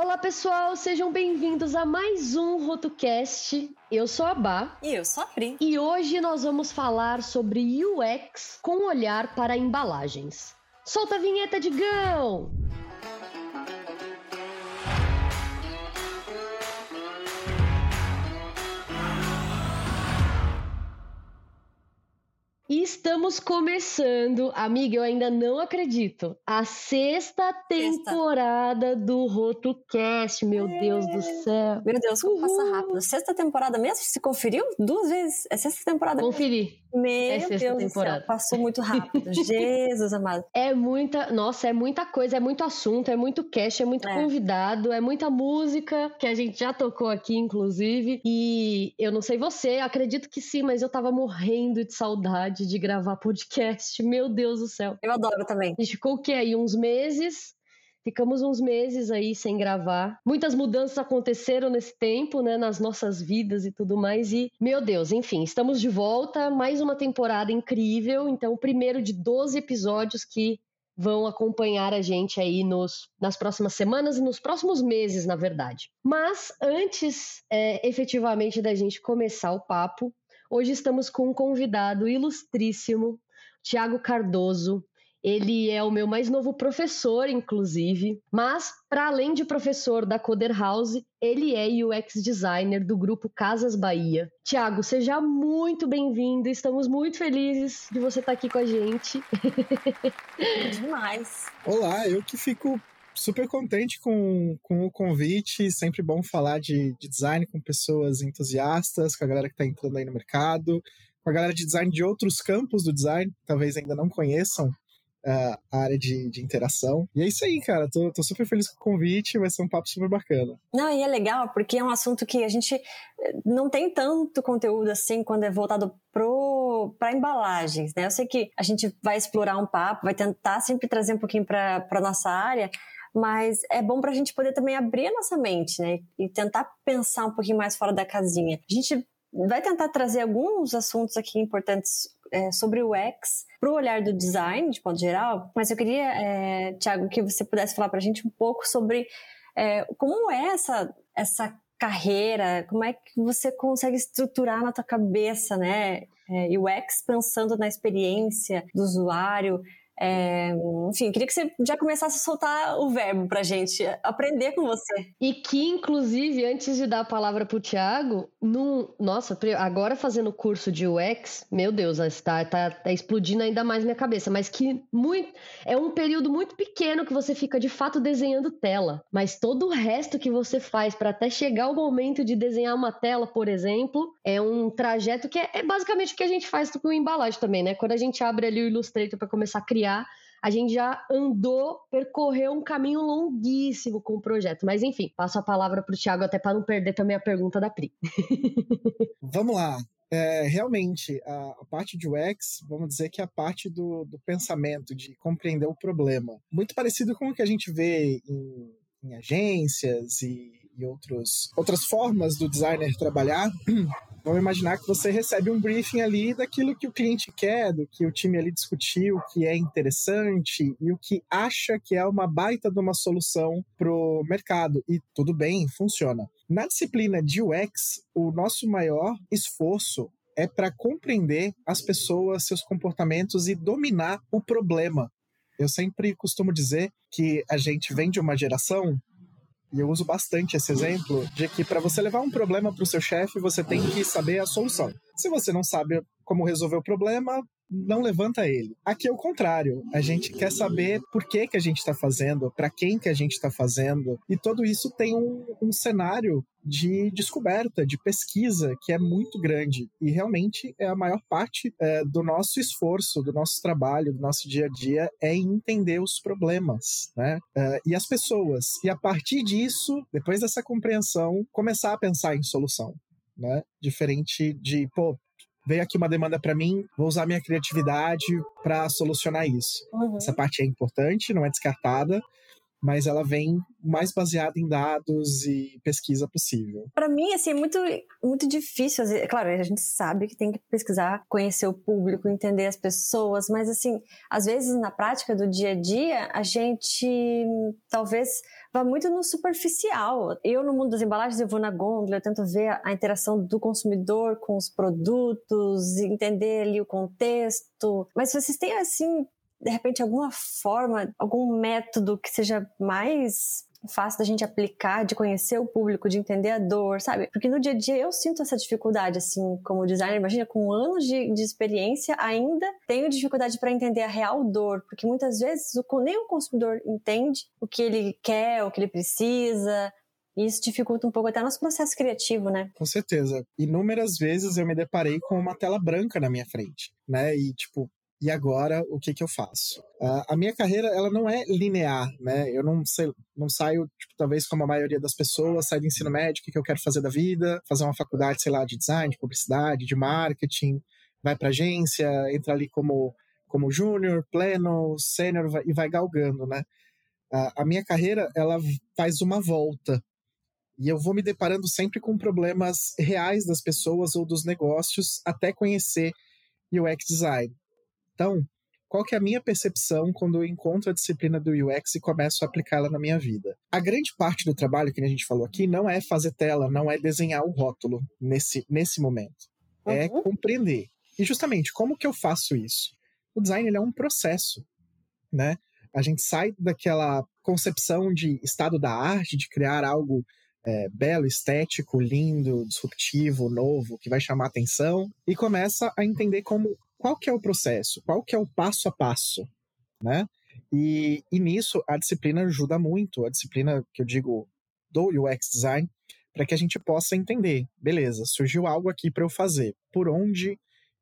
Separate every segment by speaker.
Speaker 1: Olá pessoal, sejam bem-vindos a mais um RotoCast. Eu sou a Bá.
Speaker 2: E eu sou a Pri.
Speaker 1: E hoje nós vamos falar sobre UX com olhar para embalagens. Solta a vinheta, Digão! Estamos começando, amiga, eu ainda não acredito, a sexta temporada sexta. do RotoCast, meu é. Deus do céu.
Speaker 2: Meu Deus, como Uhul. passa rápido. Sexta temporada mesmo? Se conferiu? Duas vezes? É sexta temporada
Speaker 1: Conferi.
Speaker 2: Mesmo. Meu é Deus temporada. do céu, passou muito rápido. Jesus amado.
Speaker 1: É muita, nossa, é muita coisa, é muito assunto, é muito cast, é muito é. convidado, é muita música que a gente já tocou aqui, inclusive. E eu não sei você, acredito que sim, mas eu tava morrendo de saudade vontade de gravar podcast. Meu Deus do céu.
Speaker 2: Eu adoro também.
Speaker 1: A gente ficou o quê aí? Uns meses. Ficamos uns meses aí sem gravar. Muitas mudanças aconteceram nesse tempo, né, nas nossas vidas e tudo mais. E, meu Deus, enfim, estamos de volta. Mais uma temporada incrível. Então, o primeiro de 12 episódios que vão acompanhar a gente aí nos, nas próximas semanas e nos próximos meses, na verdade. Mas antes, é, efetivamente, da gente começar o papo, Hoje estamos com um convidado ilustríssimo, Tiago Cardoso. Ele é o meu mais novo professor, inclusive, mas para além de professor da Coder House, ele é UX designer do grupo Casas Bahia. Tiago, seja muito bem-vindo. Estamos muito felizes de você estar aqui com a gente.
Speaker 2: Demais.
Speaker 3: Olá, eu que fico super contente com, com o convite. Sempre bom falar de, de design com pessoas entusiastas, com a galera que está entrando aí no mercado, com a galera de design de outros campos do design, talvez ainda não conheçam uh, a área de, de interação. E é isso aí, cara. Tô, tô super feliz com o convite, vai ser um papo super bacana.
Speaker 2: Não, e é legal, porque é um assunto que a gente não tem tanto conteúdo assim quando é voltado pro para embalagens, né? Eu sei que a gente vai explorar um papo, vai tentar sempre trazer um pouquinho para nossa área, mas é bom para a gente poder também abrir a nossa mente, né? E tentar pensar um pouquinho mais fora da casinha. A gente vai tentar trazer alguns assuntos aqui importantes é, sobre o X para o olhar do design, de modo geral, mas eu queria, é, Tiago, que você pudesse falar para a gente um pouco sobre é, como é essa, essa carreira, como é que você consegue estruturar na tua cabeça, né, é, UX pensando na experiência do usuário, é, enfim, queria que você já começasse a soltar o verbo pra gente aprender com você.
Speaker 1: E que, inclusive, antes de dar a palavra pro Thiago, no, nossa, agora fazendo o curso de UX, meu Deus, está tá, tá explodindo ainda mais minha cabeça, mas que muito, é um período muito pequeno que você fica de fato desenhando tela, mas todo o resto que você faz para até chegar o momento de desenhar uma tela, por exemplo, é um trajeto que é, é basicamente o que a gente faz com embalagem também, né? Quando a gente abre ali o Illustrator para começar a criar a gente já andou, percorreu um caminho longuíssimo com o projeto. Mas enfim, passo a palavra para o Thiago até para não perder também a pergunta da Pri.
Speaker 3: Vamos lá. É, realmente, a, a, parte de UX, vamos dizer que é a parte do, do pensamento, de compreender o problema. Muito parecido com o que a gente vê em, em agências e, e outros, outras formas do designer trabalhar. Vamos imaginar que você recebe um briefing ali daquilo que o cliente quer, do que o time ali discutiu, que é interessante e o que acha que é uma baita de uma solução pro mercado. E tudo bem, funciona. Na disciplina de UX, o nosso maior esforço é para compreender as pessoas, seus comportamentos e dominar o problema. Eu sempre costumo dizer que a gente vem de uma geração e eu uso bastante esse exemplo de que para você levar um problema para o seu chefe, você tem que saber a solução. Se você não sabe como resolver o problema, não levanta ele. Aqui é o contrário. A gente quer saber por que, que a gente está fazendo, para quem que a gente está fazendo. E tudo isso tem um, um cenário de descoberta, de pesquisa, que é muito grande. E realmente é a maior parte é, do nosso esforço, do nosso trabalho, do nosso dia a dia, é entender os problemas, né? É, e as pessoas. E a partir disso, depois dessa compreensão, começar a pensar em solução. Né? Diferente de, pô, veio aqui uma demanda para mim, vou usar minha criatividade para solucionar isso. Uhum. Essa parte é importante, não é descartada, mas ela vem mais baseada em dados e pesquisa possível.
Speaker 2: Para mim, assim, é muito, muito difícil. Claro, a gente sabe que tem que pesquisar, conhecer o público, entender as pessoas, mas, assim, às vezes na prática do dia a dia, a gente talvez vai muito no superficial. Eu, no mundo das embalagens, eu vou na gôndola, eu tento ver a interação do consumidor com os produtos, entender ali o contexto. Mas vocês têm, assim, de repente, alguma forma, algum método que seja mais fácil da gente aplicar, de conhecer o público, de entender a dor, sabe? Porque no dia a dia eu sinto essa dificuldade, assim, como designer. Imagina, com anos de, de experiência, ainda tenho dificuldade para entender a real dor, porque muitas vezes o, nem o consumidor entende o que ele quer, o que ele precisa, e isso dificulta um pouco até nosso processo criativo, né?
Speaker 3: Com certeza. Inúmeras vezes eu me deparei com uma tela branca na minha frente, né? E, tipo, e agora o que que eu faço? Uh, a minha carreira ela não é linear, né? Eu não sei, não saio tipo, talvez como a maioria das pessoas, saio do ensino médio, o que, que eu quero fazer da vida, fazer uma faculdade, sei lá, de design, de publicidade, de marketing, vai para agência, entra ali como como júnior, pleno, sênior e vai galgando, né? Uh, a minha carreira ela faz uma volta e eu vou me deparando sempre com problemas reais das pessoas ou dos negócios até conhecer UX design. Então, qual que é a minha percepção quando eu encontro a disciplina do UX e começo a aplicá-la na minha vida? A grande parte do trabalho que a gente falou aqui não é fazer tela, não é desenhar o rótulo nesse, nesse momento. É uhum. compreender. E justamente, como que eu faço isso? O design é um processo, né? A gente sai daquela concepção de estado da arte, de criar algo é, belo, estético, lindo, disruptivo, novo, que vai chamar atenção, e começa a entender como qual que é o processo, qual que é o passo a passo, né? E, e nisso a disciplina ajuda muito, a disciplina que eu digo do UX design, para que a gente possa entender, beleza, surgiu algo aqui para eu fazer, por onde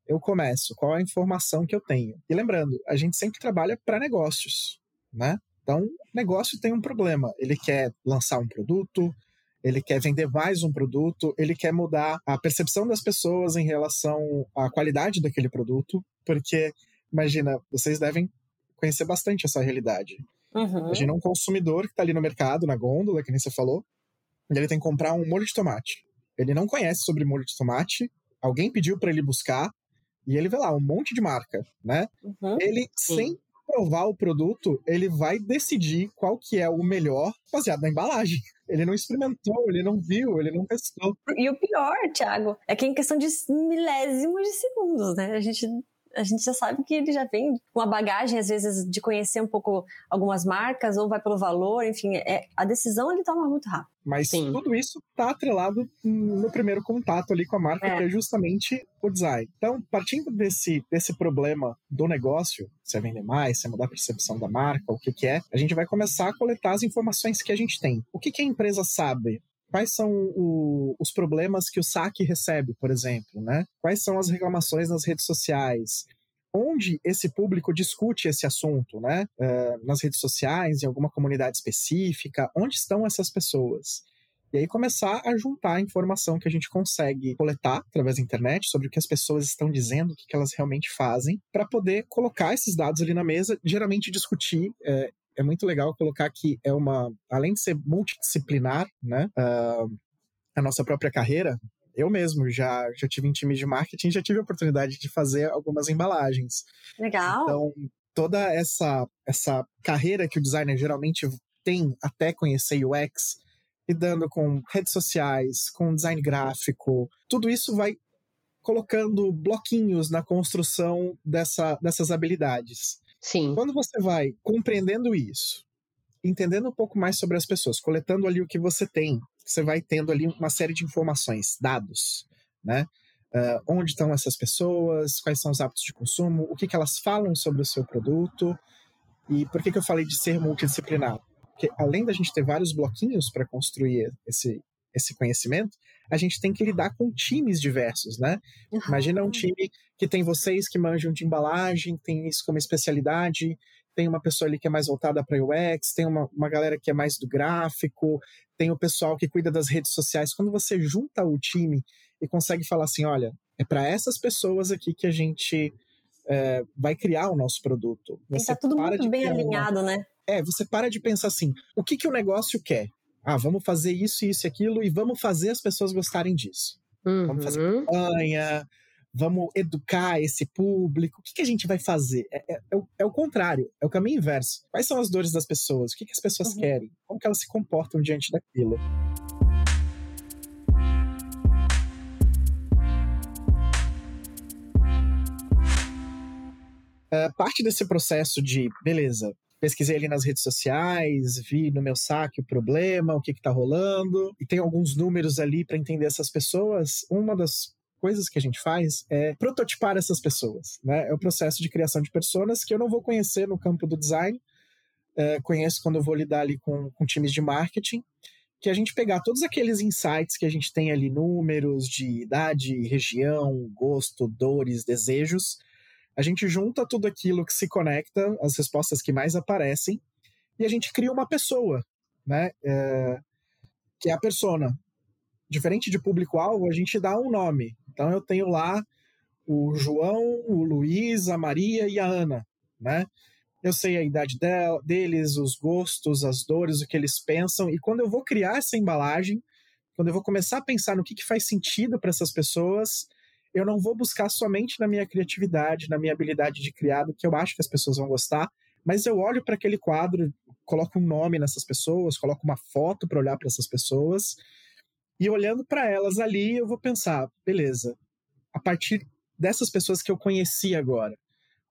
Speaker 3: eu começo, qual a informação que eu tenho. E lembrando, a gente sempre trabalha para negócios, né? Então, negócio tem um problema, ele quer lançar um produto, ele quer vender mais um produto, ele quer mudar a percepção das pessoas em relação à qualidade daquele produto, porque, imagina, vocês devem conhecer bastante essa realidade. Uhum. Imagina um consumidor que está ali no mercado, na gôndola, que nem você falou, e ele tem que comprar um molho de tomate. Ele não conhece sobre molho de tomate, alguém pediu para ele buscar, e ele vê lá um monte de marca, né? Uhum. Ele, Sim. sem provar o produto, ele vai decidir qual que é o melhor baseado na embalagem. Ele não experimentou, ele não viu, ele não testou.
Speaker 2: E o pior, Thiago, é que em questão de milésimos de segundos, né? A gente a gente já sabe que ele já vem com uma bagagem, às vezes, de conhecer um pouco algumas marcas, ou vai pelo valor, enfim, é, a decisão ele toma muito rápido.
Speaker 3: Mas Sim. tudo isso está atrelado no primeiro contato ali com a marca, é. que é justamente o design. Então, partindo desse, desse problema do negócio, se é vender mais, se é mudar a percepção da marca, o que, que é, a gente vai começar a coletar as informações que a gente tem. O que, que a empresa sabe quais são o, os problemas que o saque recebe, por exemplo, né? Quais são as reclamações nas redes sociais? Onde esse público discute esse assunto, né? Uh, nas redes sociais, em alguma comunidade específica, onde estão essas pessoas? E aí começar a juntar a informação que a gente consegue coletar através da internet sobre o que as pessoas estão dizendo, o que elas realmente fazem, para poder colocar esses dados ali na mesa, geralmente discutir é, é muito legal colocar que é uma, além de ser multidisciplinar, né, uh, a nossa própria carreira, eu mesmo já, já tive em time de marketing, já tive a oportunidade de fazer algumas embalagens.
Speaker 2: Legal.
Speaker 3: Então, toda essa, essa carreira que o designer geralmente tem até conhecer UX, lidando com redes sociais, com design gráfico, tudo isso vai colocando bloquinhos na construção dessa, dessas habilidades.
Speaker 1: Sim.
Speaker 3: Quando você vai compreendendo isso, entendendo um pouco mais sobre as pessoas, coletando ali o que você tem, você vai tendo ali uma série de informações, dados, né? Uh, onde estão essas pessoas, quais são os hábitos de consumo, o que, que elas falam sobre o seu produto. E por que, que eu falei de ser multidisciplinar? Porque além da gente ter vários bloquinhos para construir esse, esse conhecimento, a gente tem que lidar com times diversos, né? Uhum. Imagina um time que tem vocês que manjam de embalagem, tem isso como especialidade, tem uma pessoa ali que é mais voltada para UX, tem uma, uma galera que é mais do gráfico, tem o pessoal que cuida das redes sociais. Quando você junta o time e consegue falar assim, olha, é para essas pessoas aqui que a gente é, vai criar o nosso produto.
Speaker 2: Você tá tudo muito bem alinhado, uma... né?
Speaker 3: É, você para de pensar assim, o que, que o negócio quer? Ah, vamos fazer isso, isso e aquilo e vamos fazer as pessoas gostarem disso. Uhum. Vamos fazer uhum. campanha, vamos educar esse público. O que, que a gente vai fazer? É, é, é, o, é, o, contrário, é o caminho inverso. Quais são as dores das pessoas? O que, que as pessoas uhum. querem? Como que elas se comportam diante daquilo? Uh, parte desse processo de, beleza, pesquisei ali nas redes sociais, vi no meu saque o problema, o que está rolando, e tem alguns números ali para entender essas pessoas. Uma das coisas que a gente faz é prototipar essas pessoas. Né? É o processo de criação de personas que eu não vou conhecer no campo do design, é, conheço quando eu vou lidar ali com, com times de marketing, que a gente pegar todos aqueles insights que a gente tem ali, números de idade, região, gosto, dores, desejos, a gente junta tudo aquilo que se conecta, as respostas que mais aparecem, e a gente cria uma pessoa, né? É, que é a persona. Diferente de público-alvo, a gente dá um nome. Então eu tenho lá o João, o Luiz, a Maria e a Ana, né? Eu sei a idade deles, os gostos, as dores, o que eles pensam, e quando eu vou criar essa embalagem, quando eu vou começar a pensar no que, que faz sentido para essas pessoas, eu não vou buscar somente na minha criatividade, na minha habilidade de criar, do que eu acho que as pessoas vão gostar, mas eu olho para aquele quadro, coloco um nome nessas pessoas, coloco uma foto para olhar para essas pessoas, e olhando para elas ali, eu vou pensar, beleza, a partir dessas pessoas que eu conheci agora,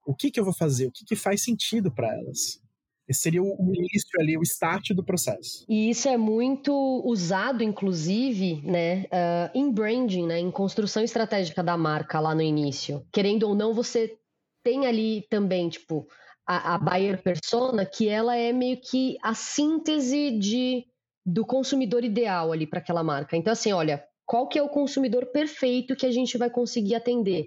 Speaker 3: o que, que eu vou fazer? O que, que faz sentido para elas? Esse seria o início ali, o start do processo.
Speaker 1: E isso é muito usado, inclusive, né, uh, em branding, né, em construção estratégica da marca lá no início. Querendo ou não, você tem ali também, tipo, a, a buyer persona, que ela é meio que a síntese de, do consumidor ideal ali para aquela marca. Então, assim, olha, qual que é o consumidor perfeito que a gente vai conseguir atender?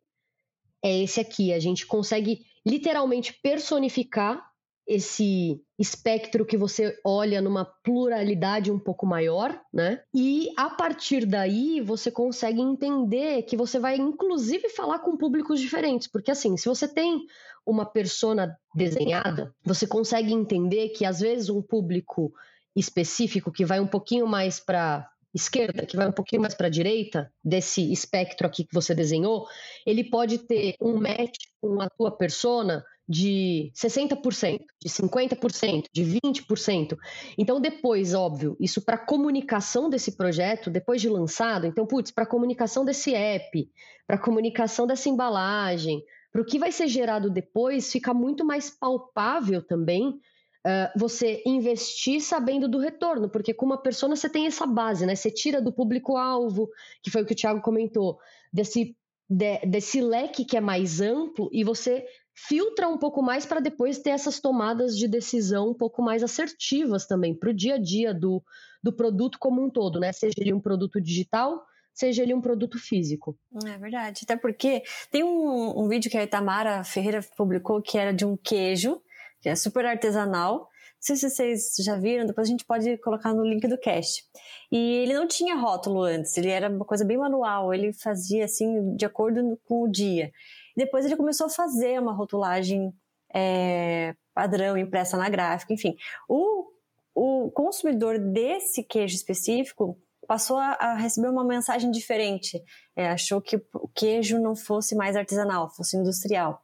Speaker 1: É esse aqui. A gente consegue literalmente personificar esse espectro que você olha numa pluralidade um pouco maior, né? E a partir daí você consegue entender que você vai inclusive falar com públicos diferentes, porque assim, se você tem uma persona desenhada, você consegue entender que às vezes um público específico que vai um pouquinho mais para esquerda, que vai um pouquinho mais para a direita desse espectro aqui que você desenhou, ele pode ter um match com a tua persona de 60%, de 50%, de 20%. Então, depois, óbvio, isso para comunicação desse projeto, depois de lançado, então, putz, para comunicação desse app, para comunicação dessa embalagem, para o que vai ser gerado depois, fica muito mais palpável também uh, você investir sabendo do retorno, porque com uma persona você tem essa base, né? Você tira do público-alvo, que foi o que o Thiago comentou, desse, de, desse leque que é mais amplo, e você filtra um pouco mais para depois ter essas tomadas de decisão um pouco mais assertivas também para o dia a dia do, do produto como um todo, né? Seja ele um produto digital, seja ele um produto físico.
Speaker 2: É verdade, até porque tem um, um vídeo que a Itamara Ferreira publicou que era de um queijo, que é super artesanal. Não sei se vocês já viram, depois a gente pode colocar no link do cast. E ele não tinha rótulo antes, ele era uma coisa bem manual, ele fazia assim de acordo com o dia. Depois ele começou a fazer uma rotulagem é, padrão impressa na gráfica, enfim. O, o consumidor desse queijo específico passou a, a receber uma mensagem diferente. É, achou que o queijo não fosse mais artesanal, fosse industrial.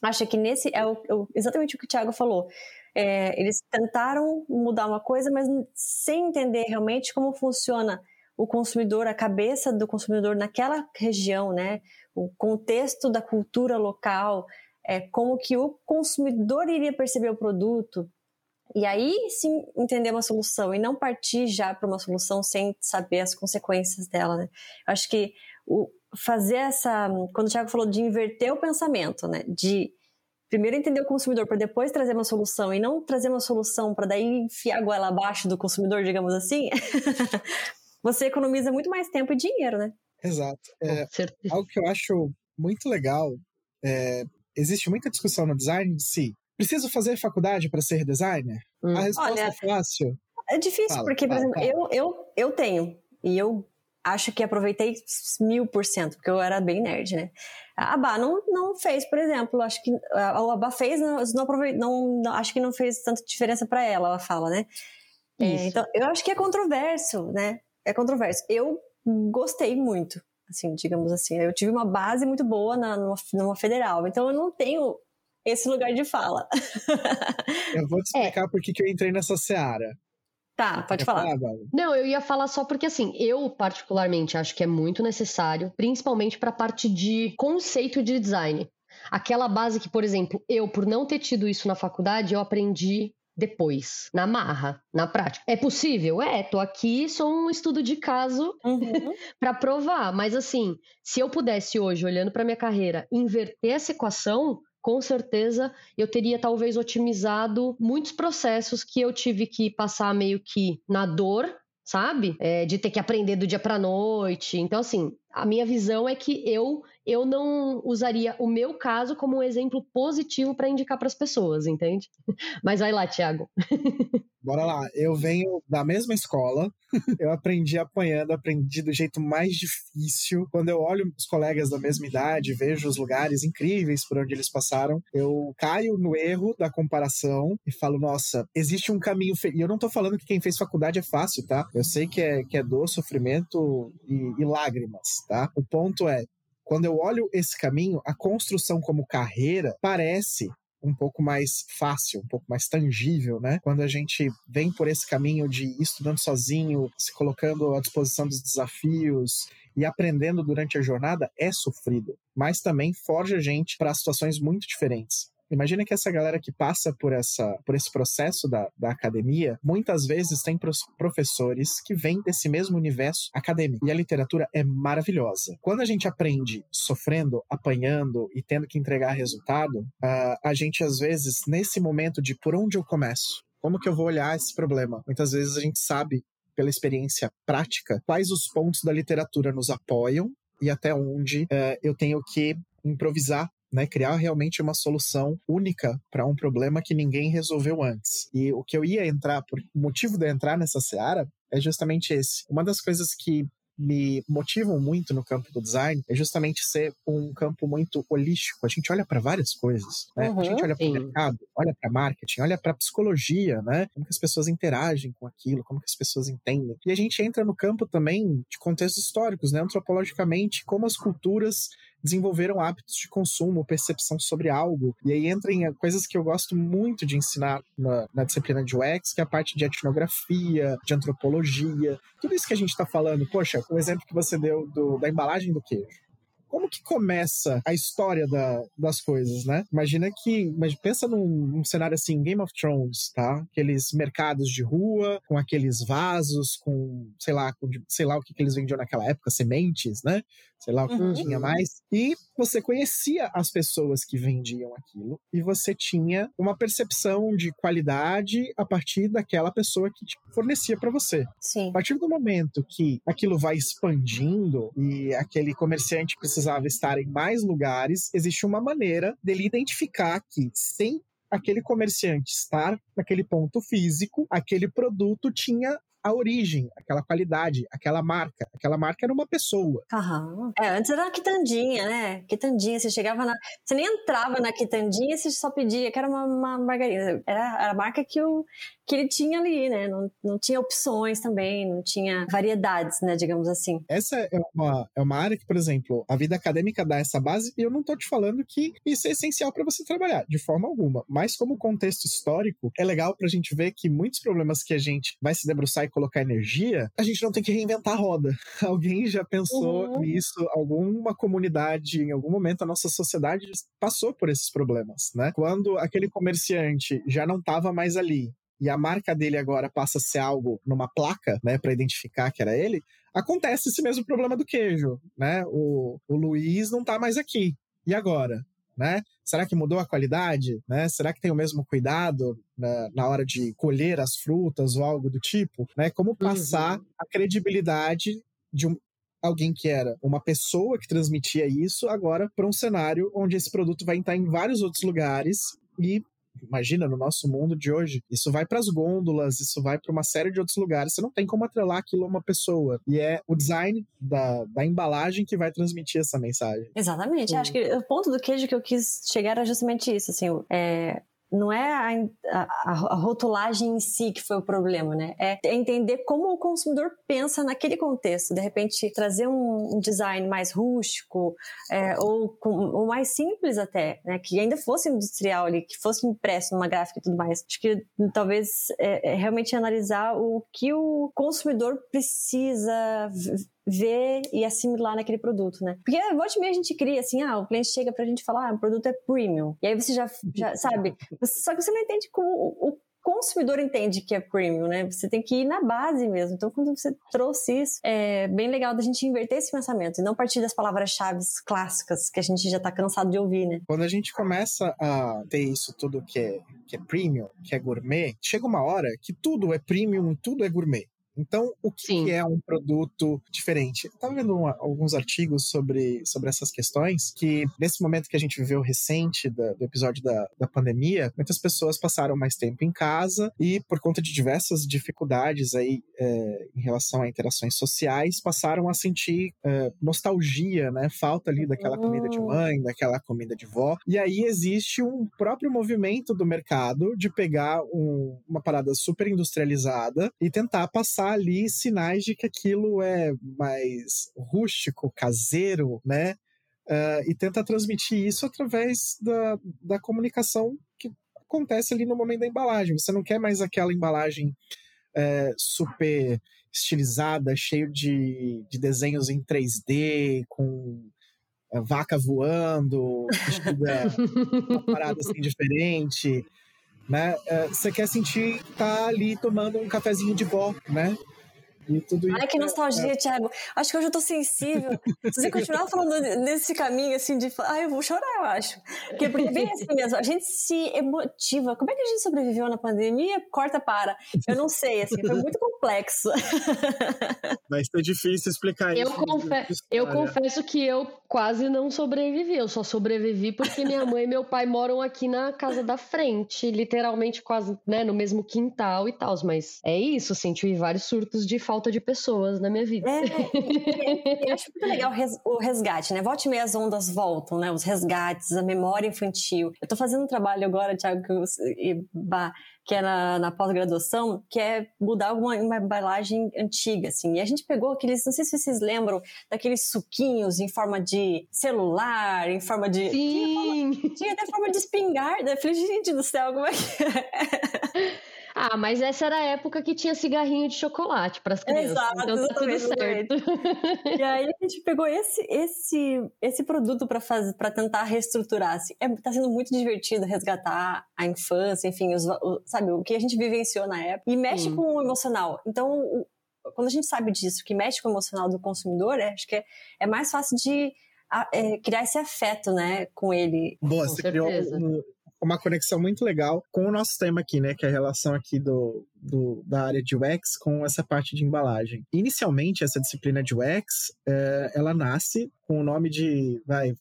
Speaker 2: Acha que nesse é, o, é exatamente o que o Thiago falou. É, eles tentaram mudar uma coisa, mas sem entender realmente como funciona o consumidor, a cabeça do consumidor naquela região, né? o contexto da cultura local, é, como que o consumidor iria perceber o produto, e aí sim entender uma solução e não partir já para uma solução sem saber as consequências dela, né? Acho que o, fazer essa, quando o Thiago falou de inverter o pensamento, né, de primeiro entender o consumidor para depois trazer uma solução e não trazer uma solução para daí enfiar a goela abaixo do consumidor, digamos assim, você economiza muito mais tempo e dinheiro, né?
Speaker 3: Exato. É, algo que eu acho muito legal, é, existe muita discussão no design de se preciso fazer faculdade para ser designer? Hum. A resposta Olha, é fácil.
Speaker 2: É difícil, fala, porque, por fala, exemplo, fala. Eu, eu, eu tenho, e eu acho que aproveitei mil por cento, porque eu era bem nerd, né? A Abá não, não fez, por exemplo, acho que a Abá fez, não, não, não acho que não fez tanta diferença para ela, ela fala, né? É, então, eu acho que é controverso, né? É controverso. Eu gostei muito. assim, digamos assim. Eu tive uma base muito boa na, numa, numa federal, então eu não tenho esse lugar de fala.
Speaker 3: eu vou te explicar é. por que eu entrei nessa seara.
Speaker 2: Tá, pode falar. falar
Speaker 1: Não, eu ia falar só porque assim, eu particularmente acho que é muito necessário, principalmente para a parte de conceito de design. Aquela base que, por exemplo, eu, por não ter tido isso na faculdade, eu aprendi depois, na marra, na prática. É possível? É, tô aqui, sou um estudo de caso uhum. para provar, mas assim, se eu pudesse hoje, olhando para minha carreira, inverter essa equação, com certeza eu teria talvez otimizado muitos processos que eu tive que passar meio que na dor, sabe? É, de ter que aprender do dia para noite. Então, assim, a minha visão é que eu eu não usaria o meu caso como um exemplo positivo para indicar para as pessoas, entende? Mas vai lá, Thiago.
Speaker 3: Bora lá. Eu venho da mesma escola, eu aprendi apanhando, aprendi do jeito mais difícil. Quando eu olho os colegas da mesma idade, vejo os lugares incríveis por onde eles passaram, eu caio no erro da comparação e falo, nossa, existe um caminho. E eu não tô falando que quem fez faculdade é fácil, tá? Eu sei que é, que é dor, sofrimento e, e lágrimas, tá? O ponto é, quando eu olho esse caminho, a construção como carreira parece um pouco mais fácil, um pouco mais tangível, né? Quando a gente vem por esse caminho de ir estudando sozinho, se colocando à disposição dos desafios e aprendendo durante a jornada, é sofrido, mas também forja a gente para situações muito diferentes. Imagina que essa galera que passa por, essa, por esse processo da, da academia, muitas vezes tem professores que vêm desse mesmo universo acadêmico. E a literatura é maravilhosa. Quando a gente aprende sofrendo, apanhando e tendo que entregar resultado, uh, a gente às vezes, nesse momento de por onde eu começo, como que eu vou olhar esse problema? Muitas vezes a gente sabe pela experiência prática, quais os pontos da literatura nos apoiam e até onde uh, eu tenho que improvisar né, criar realmente uma solução única para um problema que ninguém resolveu antes. E o que eu ia entrar, por, o motivo de eu entrar nessa seara é justamente esse. Uma das coisas que me motivam muito no campo do design é justamente ser um campo muito holístico. A gente olha para várias coisas, né? Uhum, a gente olha para o mercado, olha para marketing, olha para psicologia, né? Como que as pessoas interagem com aquilo, como que as pessoas entendem. E a gente entra no campo também de contextos históricos, né? Antropologicamente, como as culturas desenvolveram hábitos de consumo, percepção sobre algo. E aí entra em coisas que eu gosto muito de ensinar na, na disciplina de UX, que é a parte de etnografia, de antropologia, tudo isso que a gente está falando. Poxa, o exemplo que você deu do, da embalagem do queijo como que começa a história da, das coisas, né? Imagina que, mas pensa num, num, cenário assim, Game of Thrones, tá? Aqueles mercados de rua, com aqueles vasos, com, sei lá, com, sei lá o que, que eles vendiam naquela época, sementes, né? Sei lá o que uhum. tinha mais. E você conhecia as pessoas que vendiam aquilo e você tinha uma percepção de qualidade a partir daquela pessoa que te fornecia para você.
Speaker 2: Sim.
Speaker 3: A partir do momento que aquilo vai expandindo e aquele comerciante precisa precisava estar em mais lugares, existe uma maneira dele identificar que, sem aquele comerciante estar naquele ponto físico, aquele produto tinha a origem, aquela qualidade, aquela marca. Aquela marca era uma pessoa.
Speaker 2: Aham. É, antes era a quitandinha, né? Quitandinha, você chegava na. Você nem entrava na quitandinha, você só pedia que era uma, uma margarina. Era, era a marca que o, que ele tinha ali, né? Não, não tinha opções também, não tinha variedades, né? Digamos assim.
Speaker 3: Essa é uma, é uma área que, por exemplo, a vida acadêmica dá essa base e eu não tô te falando que isso é essencial para você trabalhar, de forma alguma. Mas como contexto histórico, é legal pra gente ver que muitos problemas que a gente vai se debruçar e colocar energia, a gente não tem que reinventar a roda. Alguém já pensou uhum. nisso, alguma comunidade, em algum momento a nossa sociedade passou por esses problemas, né? Quando aquele comerciante já não estava mais ali e a marca dele agora passa a ser algo numa placa, né, para identificar que era ele, acontece esse mesmo problema do queijo, né? O, o Luiz não tá mais aqui. E agora? Né? Será que mudou a qualidade? Né? Será que tem o mesmo cuidado na, na hora de colher as frutas ou algo do tipo? Né? Como passar uhum. a credibilidade de um, alguém que era uma pessoa que transmitia isso agora para um cenário onde esse produto vai estar em vários outros lugares e imagina, no nosso mundo de hoje, isso vai para as gôndolas, isso vai para uma série de outros lugares. Você não tem como atrelar aquilo a uma pessoa. E é o design da, da embalagem que vai transmitir essa mensagem.
Speaker 2: Exatamente. Acho que o ponto do queijo que eu quis chegar era justamente isso. Assim, é, não é a, a, a, rotulagem em si que foi o problema, né? É, entender como o consumidor pensa naquele contexto. De repente, trazer um, um design mais rústico é, ou, com, ou, mais simples até, né? Que ainda fosse industrial ali, que fosse impresso numa gráfica e tudo mais. Acho que talvez é, é realmente analisar o que o consumidor precisa ver e assimilar naquele produto, né? Porque volte meia a gente cria assim, ah, o cliente chega pra gente falar, ah, o produto é premium. E aí você já, já sabe, só que você não entende como o consumidor entende que é premium, né? Você tem que ir na base mesmo. Então, quando você trouxe isso, é bem legal da gente inverter esse pensamento e não partir das palavras-chave clássicas que a gente já tá cansado de ouvir, né?
Speaker 3: Quando a gente começa a ter isso tudo que é, que é premium, que é gourmet, chega uma hora que tudo é premium e tudo é gourmet. Então, o que, que é um produto diferente? Estava vendo uma, alguns artigos sobre, sobre essas questões, que nesse momento que a gente viveu recente da, do episódio da, da pandemia, muitas pessoas passaram mais tempo em casa e, por conta de diversas dificuldades aí é, em relação a interações sociais, passaram a sentir é, nostalgia, né? Falta ali daquela comida de hum. mãe, daquela comida de vó. E aí existe um próprio movimento do mercado de pegar um, uma parada super industrializada e tentar passar ali sinais de que aquilo é mais rústico, caseiro, né? Uh, e tenta transmitir isso através da, da comunicação que acontece ali no momento da embalagem. Você não quer mais aquela embalagem é, super estilizada, cheio de, de desenhos em 3D, com vaca voando, uma parada assim diferente né? É, você quer sentir tá ali tomando um cafezinho de vó, né?
Speaker 2: E tudo Ai, que nostalgia, é... Thiago. Acho que hoje eu tô sensível. Se você continuar falando nesse caminho, assim, de. Ai, eu vou chorar, eu acho. Porque, porque bem assim mesmo, a gente se emotiva. Como é que a gente sobreviveu na pandemia? Corta para. Eu não sei, assim, foi muito complexo.
Speaker 3: Vai ser difícil explicar
Speaker 1: eu
Speaker 3: isso.
Speaker 1: Confe eu confesso que eu quase não sobrevivi. Eu só sobrevivi porque minha mãe e meu pai moram aqui na casa da frente, literalmente quase, né, no mesmo quintal e tal. Mas é isso, assim, tive vários surtos de falta de pessoas na minha vida. É,
Speaker 2: e, e, acho muito legal o resgate, né? Volte e meia as ondas voltam, né? Os resgates, a memória infantil. Eu tô fazendo um trabalho agora, Thiago, que, que é na, na pós-graduação, que é mudar alguma uma embalagem antiga, assim. E a gente pegou aqueles, não sei se vocês lembram, daqueles suquinhos em forma de celular, em forma de...
Speaker 1: Sim!
Speaker 2: Tinha, forma, tinha até forma de espingarda. Eu falei, gente do céu, como é que é?
Speaker 1: Ah, mas essa era a época que tinha cigarrinho de chocolate para as crianças. Exato, então tá tudo certo.
Speaker 2: E aí a gente pegou esse esse esse produto para fazer para tentar reestruturar. Assim. É, tá sendo muito divertido resgatar a infância, enfim, os, o, sabe, o que a gente vivenciou na época e mexe hum. com o emocional. Então, o, quando a gente sabe disso, que mexe com o emocional do consumidor, é, acho que é, é mais fácil de a, é, criar esse afeto, né, com ele.
Speaker 3: Boa, com você certeza. criou um, uma conexão muito legal com o nosso tema aqui, né? Que é a relação aqui do, do da área de UX com essa parte de embalagem. Inicialmente, essa disciplina de UX, é, ela nasce com o nome de, vai,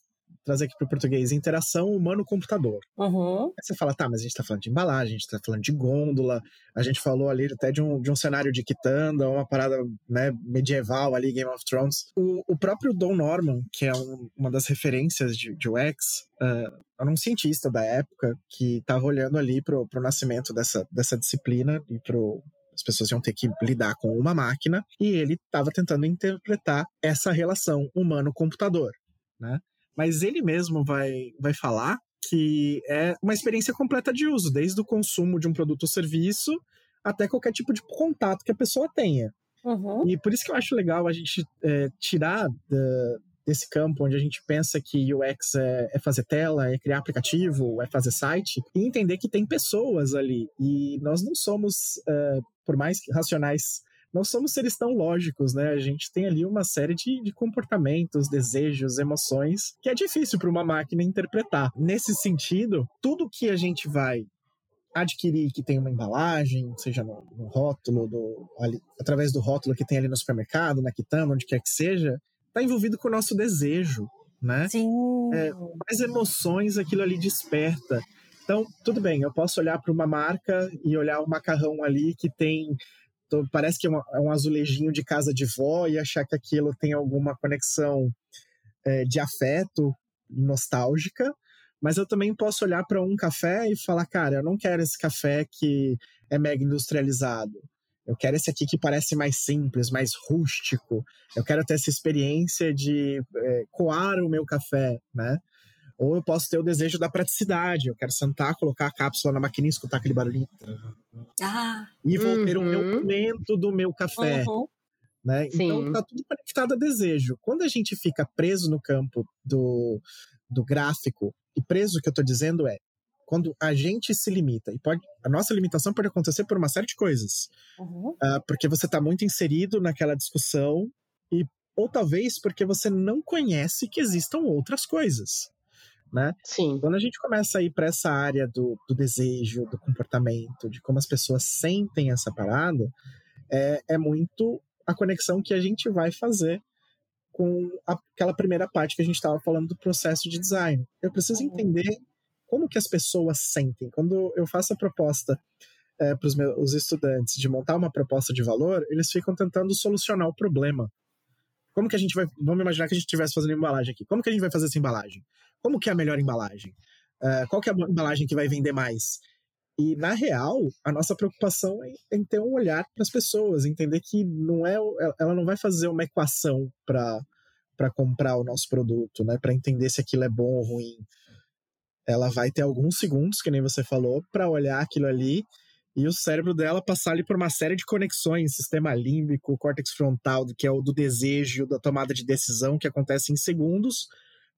Speaker 3: trazer aqui para o português, interação humano-computador.
Speaker 2: Uhum.
Speaker 3: Aí você fala, tá, mas a gente está falando de embalagem, a gente está falando de gôndola, a gente falou ali até de um, de um cenário de quitanda, uma parada né, medieval ali, Game of Thrones. O, o próprio Don Norman, que é um, uma das referências de, de UX, uh, era um cientista da época que estava olhando ali para o nascimento dessa, dessa disciplina e pro, as pessoas iam ter que lidar com uma máquina e ele estava tentando interpretar essa relação humano-computador, né? Mas ele mesmo vai, vai falar que é uma experiência completa de uso, desde o consumo de um produto ou serviço até qualquer tipo de contato que a pessoa tenha.
Speaker 2: Uhum.
Speaker 3: E por isso que eu acho legal a gente é, tirar da, desse campo onde a gente pensa que UX é, é, fazer tela, é criar aplicativo, é fazer site, e entender que tem pessoas ali. E nós não somos, é, por mais racionais não somos seres tão lógicos, né? A gente tem ali uma série de, de comportamentos, desejos, emoções que é difícil para uma máquina interpretar. Nesse sentido, tudo que a gente vai adquirir que tem uma embalagem, seja no, no rótulo, do, ali, através do rótulo que tem ali no supermercado, na quitanda, onde quer que seja, está envolvido com o nosso desejo, né?
Speaker 2: Sim.
Speaker 3: É, quais emoções aquilo ali desperta. Então, tudo bem, eu posso olhar para uma marca e olhar o macarrão ali que tem então, parece que é, uma, é, um azulejinho de casa de vó e achar que aquilo tem alguma conexão é, de afeto nostálgica, Mas eu também posso olhar para um café e falar, cara, eu não quero esse café que é mega industrializado. Eu quero esse aqui que parece mais simples, mais rústico. Eu quero ter essa experiência de é, coar o meu café, né? Ou eu posso ter o desejo da praticidade. Eu quero sentar, colocar a cápsula na maquininha, escutar aquele barulhinho.
Speaker 2: Ah.
Speaker 3: E vou uhum. ter o meu uhum. momento do meu café. Uhum. Né? Então tá tudo conectado a desejo. Quando a gente fica preso no campo do, do gráfico, e preso o que eu estou dizendo é quando a gente se limita, e pode, a nossa limitação pode acontecer por uma série de coisas. Uhum. Uh, porque você está muito inserido naquela discussão, e, ou talvez porque você não conhece que existam outras coisas. Né?
Speaker 1: Sim.
Speaker 3: Quando a gente começa a ir para essa área do, do, desejo, do comportamento, de como as pessoas sentem essa parada, é, é muito a conexão que a gente vai fazer com aquela primeira parte que a gente estava falando do processo de design. Eu preciso uhum. entender como que as pessoas sentem. Quando eu faço a proposta é, para os estudantes de montar uma proposta de valor, eles ficam tentando solucionar o problema. Como que a gente vai. Vamos imaginar que a gente estivesse fazendo embalagem aqui. Como que a gente vai fazer essa embalagem? Como que é a melhor embalagem? Uh, qual que é a embalagem que vai vender mais? E, na real, a nossa preocupação é em ter um olhar para as pessoas, entender que não é, ela não vai fazer uma equação para comprar o nosso produto, né? para entender se aquilo é bom ou ruim ela vai ter alguns segundos, que nem você falou, para olhar aquilo ali e o cérebro dela passar ali por uma série de conexões, sistema límbico, córtex frontal, que é o do desejo, da tomada de decisão, que acontece em segundos,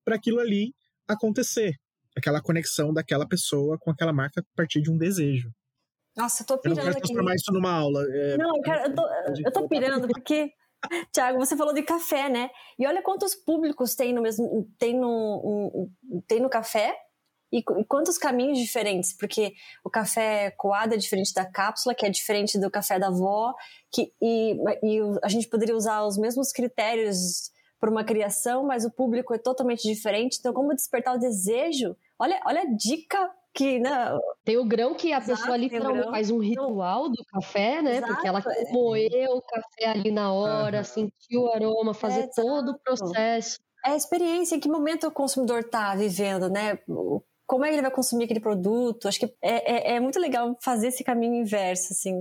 Speaker 3: para aquilo ali acontecer. Aquela conexão daquela pessoa com aquela marca a partir de um desejo.
Speaker 2: Nossa, eu tô pirando
Speaker 3: eu não quero
Speaker 2: aqui.
Speaker 3: transformar isso numa aula.
Speaker 2: É, não, eu, quero, eu, tô, eu tô pirando porque Tiago, você falou de café, né? E olha quantos públicos tem no mesmo tem no, um, tem no café e, e, quantos caminhos diferentes, porque o café coado é diferente da cápsula, que é diferente do café da avó, que, e, e a gente poderia usar os mesmos critérios para uma criação, mas o público é totalmente diferente. Então, como despertar o desejo? Olha, olha a dica que, né?
Speaker 1: Tem o grão que a Exato, pessoa literalmente faz um ritual do café, né? Exato, Porque ela é. moeu o café ali na hora, uhum. sentiu o aroma, fazer é, todo o processo.
Speaker 2: É a experiência, em que momento o consumidor está vivendo, né? como é que ele vai consumir aquele produto. Acho que é, é, é muito legal fazer esse caminho inverso, assim.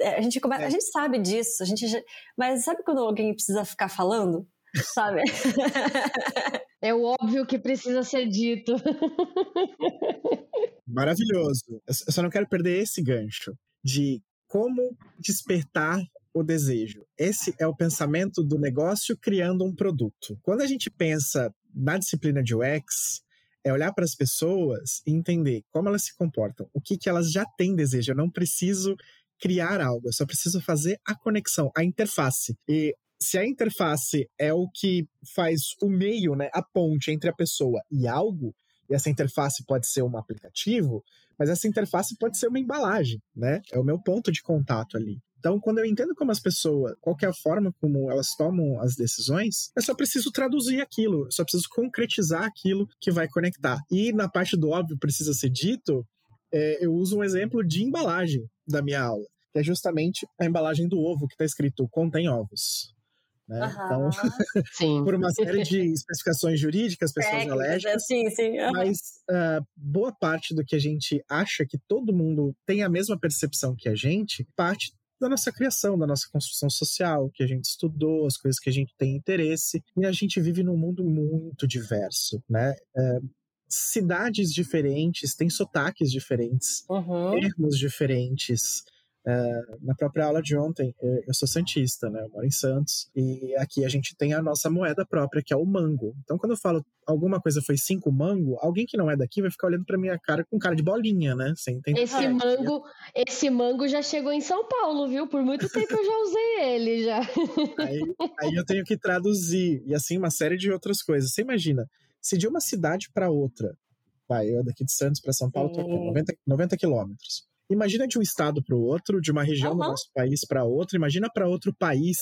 Speaker 2: É, a gente, come... é. a gente sabe disso, a gente já... mas sabe quando alguém precisa ficar falando? Sabe?
Speaker 1: é o óbvio que precisa ser dito.
Speaker 3: Maravilhoso. Eu só não quero perder esse gancho de como despertar o desejo. Esse é o pensamento do negócio criando um produto. Quando a gente pensa na disciplina de UX, é olhar para as pessoas e entender como elas se comportam, o que, que elas já têm desejo. Eu não preciso criar algo, eu só preciso fazer a conexão, a interface. E se a interface é o que faz o meio, né, a ponte entre a pessoa e algo, e essa interface pode ser um aplicativo, mas essa interface pode ser uma embalagem, né? É o meu ponto de contato ali. Então, quando eu entendo como as pessoas, qual é a forma como elas tomam as decisões, eu só preciso traduzir aquilo, eu só preciso concretizar aquilo que vai conectar. E na parte do óbvio precisa ser dito, é, eu uso um exemplo de embalagem da minha aula, que é justamente a embalagem do ovo que está escrito contém ovos. Né? Uhum. Então, por uma série de especificações jurídicas, pessoas é, alérgicas,
Speaker 2: sim, sim. Uhum.
Speaker 3: mas uh, boa parte do que a gente acha que todo mundo tem a mesma percepção que a gente, parte da nossa criação, da nossa construção social, que a gente estudou, as coisas que a gente tem interesse. E a gente vive num mundo muito diverso, né? É, cidades diferentes, têm sotaques diferentes, uhum. termos diferentes. É, na própria aula de ontem, eu sou santista, né? Eu moro em Santos. E aqui a gente tem a nossa moeda própria, que é o mango. Então, quando eu falo alguma coisa foi cinco mango, alguém que não é daqui vai ficar olhando pra minha cara com cara de bolinha, né?
Speaker 1: Esse mango, esse mango já chegou em São Paulo, viu? Por muito tempo eu já usei ele já.
Speaker 3: Aí, aí eu tenho que traduzir. E assim, uma série de outras coisas. Você imagina, se de uma cidade para outra, vai, eu daqui de Santos para São Paulo, tô aqui, 90, 90 quilômetros. Imagina de um estado para o outro, de uma região uhum. do nosso país para outra, imagina para outro país.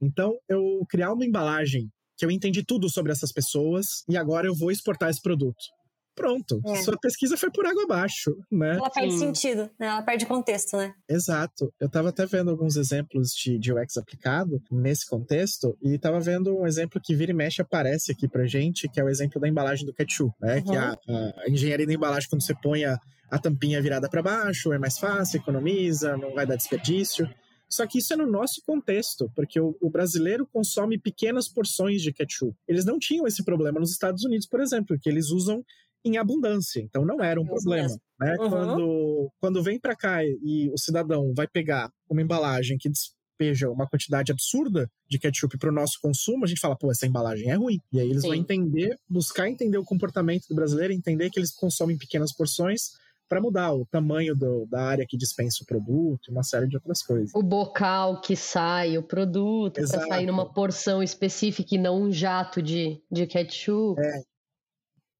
Speaker 3: Então, eu criar uma embalagem que eu entendi tudo sobre essas pessoas e agora eu vou exportar esse produto pronto. É. Sua pesquisa foi por água abaixo, né?
Speaker 2: Ela perde Sim. sentido, né? Ela perde contexto, né?
Speaker 3: Exato. Eu estava até vendo alguns exemplos de, de UX aplicado nesse contexto e estava vendo um exemplo que vira e mexe aparece aqui pra gente, que é o exemplo da embalagem do ketchup, né? Uhum. Que a, a engenharia da embalagem, quando você põe a, a tampinha virada para baixo, é mais fácil, economiza, não vai dar desperdício. Só que isso é no nosso contexto, porque o, o, brasileiro consome pequenas porções de ketchup. Eles não tinham esse problema nos Estados Unidos, por exemplo, que eles usam em abundância, então não era um problema. Né? Uhum. Quando, quando vem para cá e o cidadão vai pegar uma embalagem que despeja uma quantidade absurda de ketchup para o nosso consumo, a gente fala, pô, essa embalagem é ruim. E aí eles Sim. vão entender, buscar entender o comportamento do brasileiro, entender que eles consomem pequenas porções para mudar o tamanho do, da área que dispensa o produto, uma série de outras coisas.
Speaker 1: O bocal que sai o produto, para sair numa porção específica e não um jato de, de ketchup.
Speaker 3: É.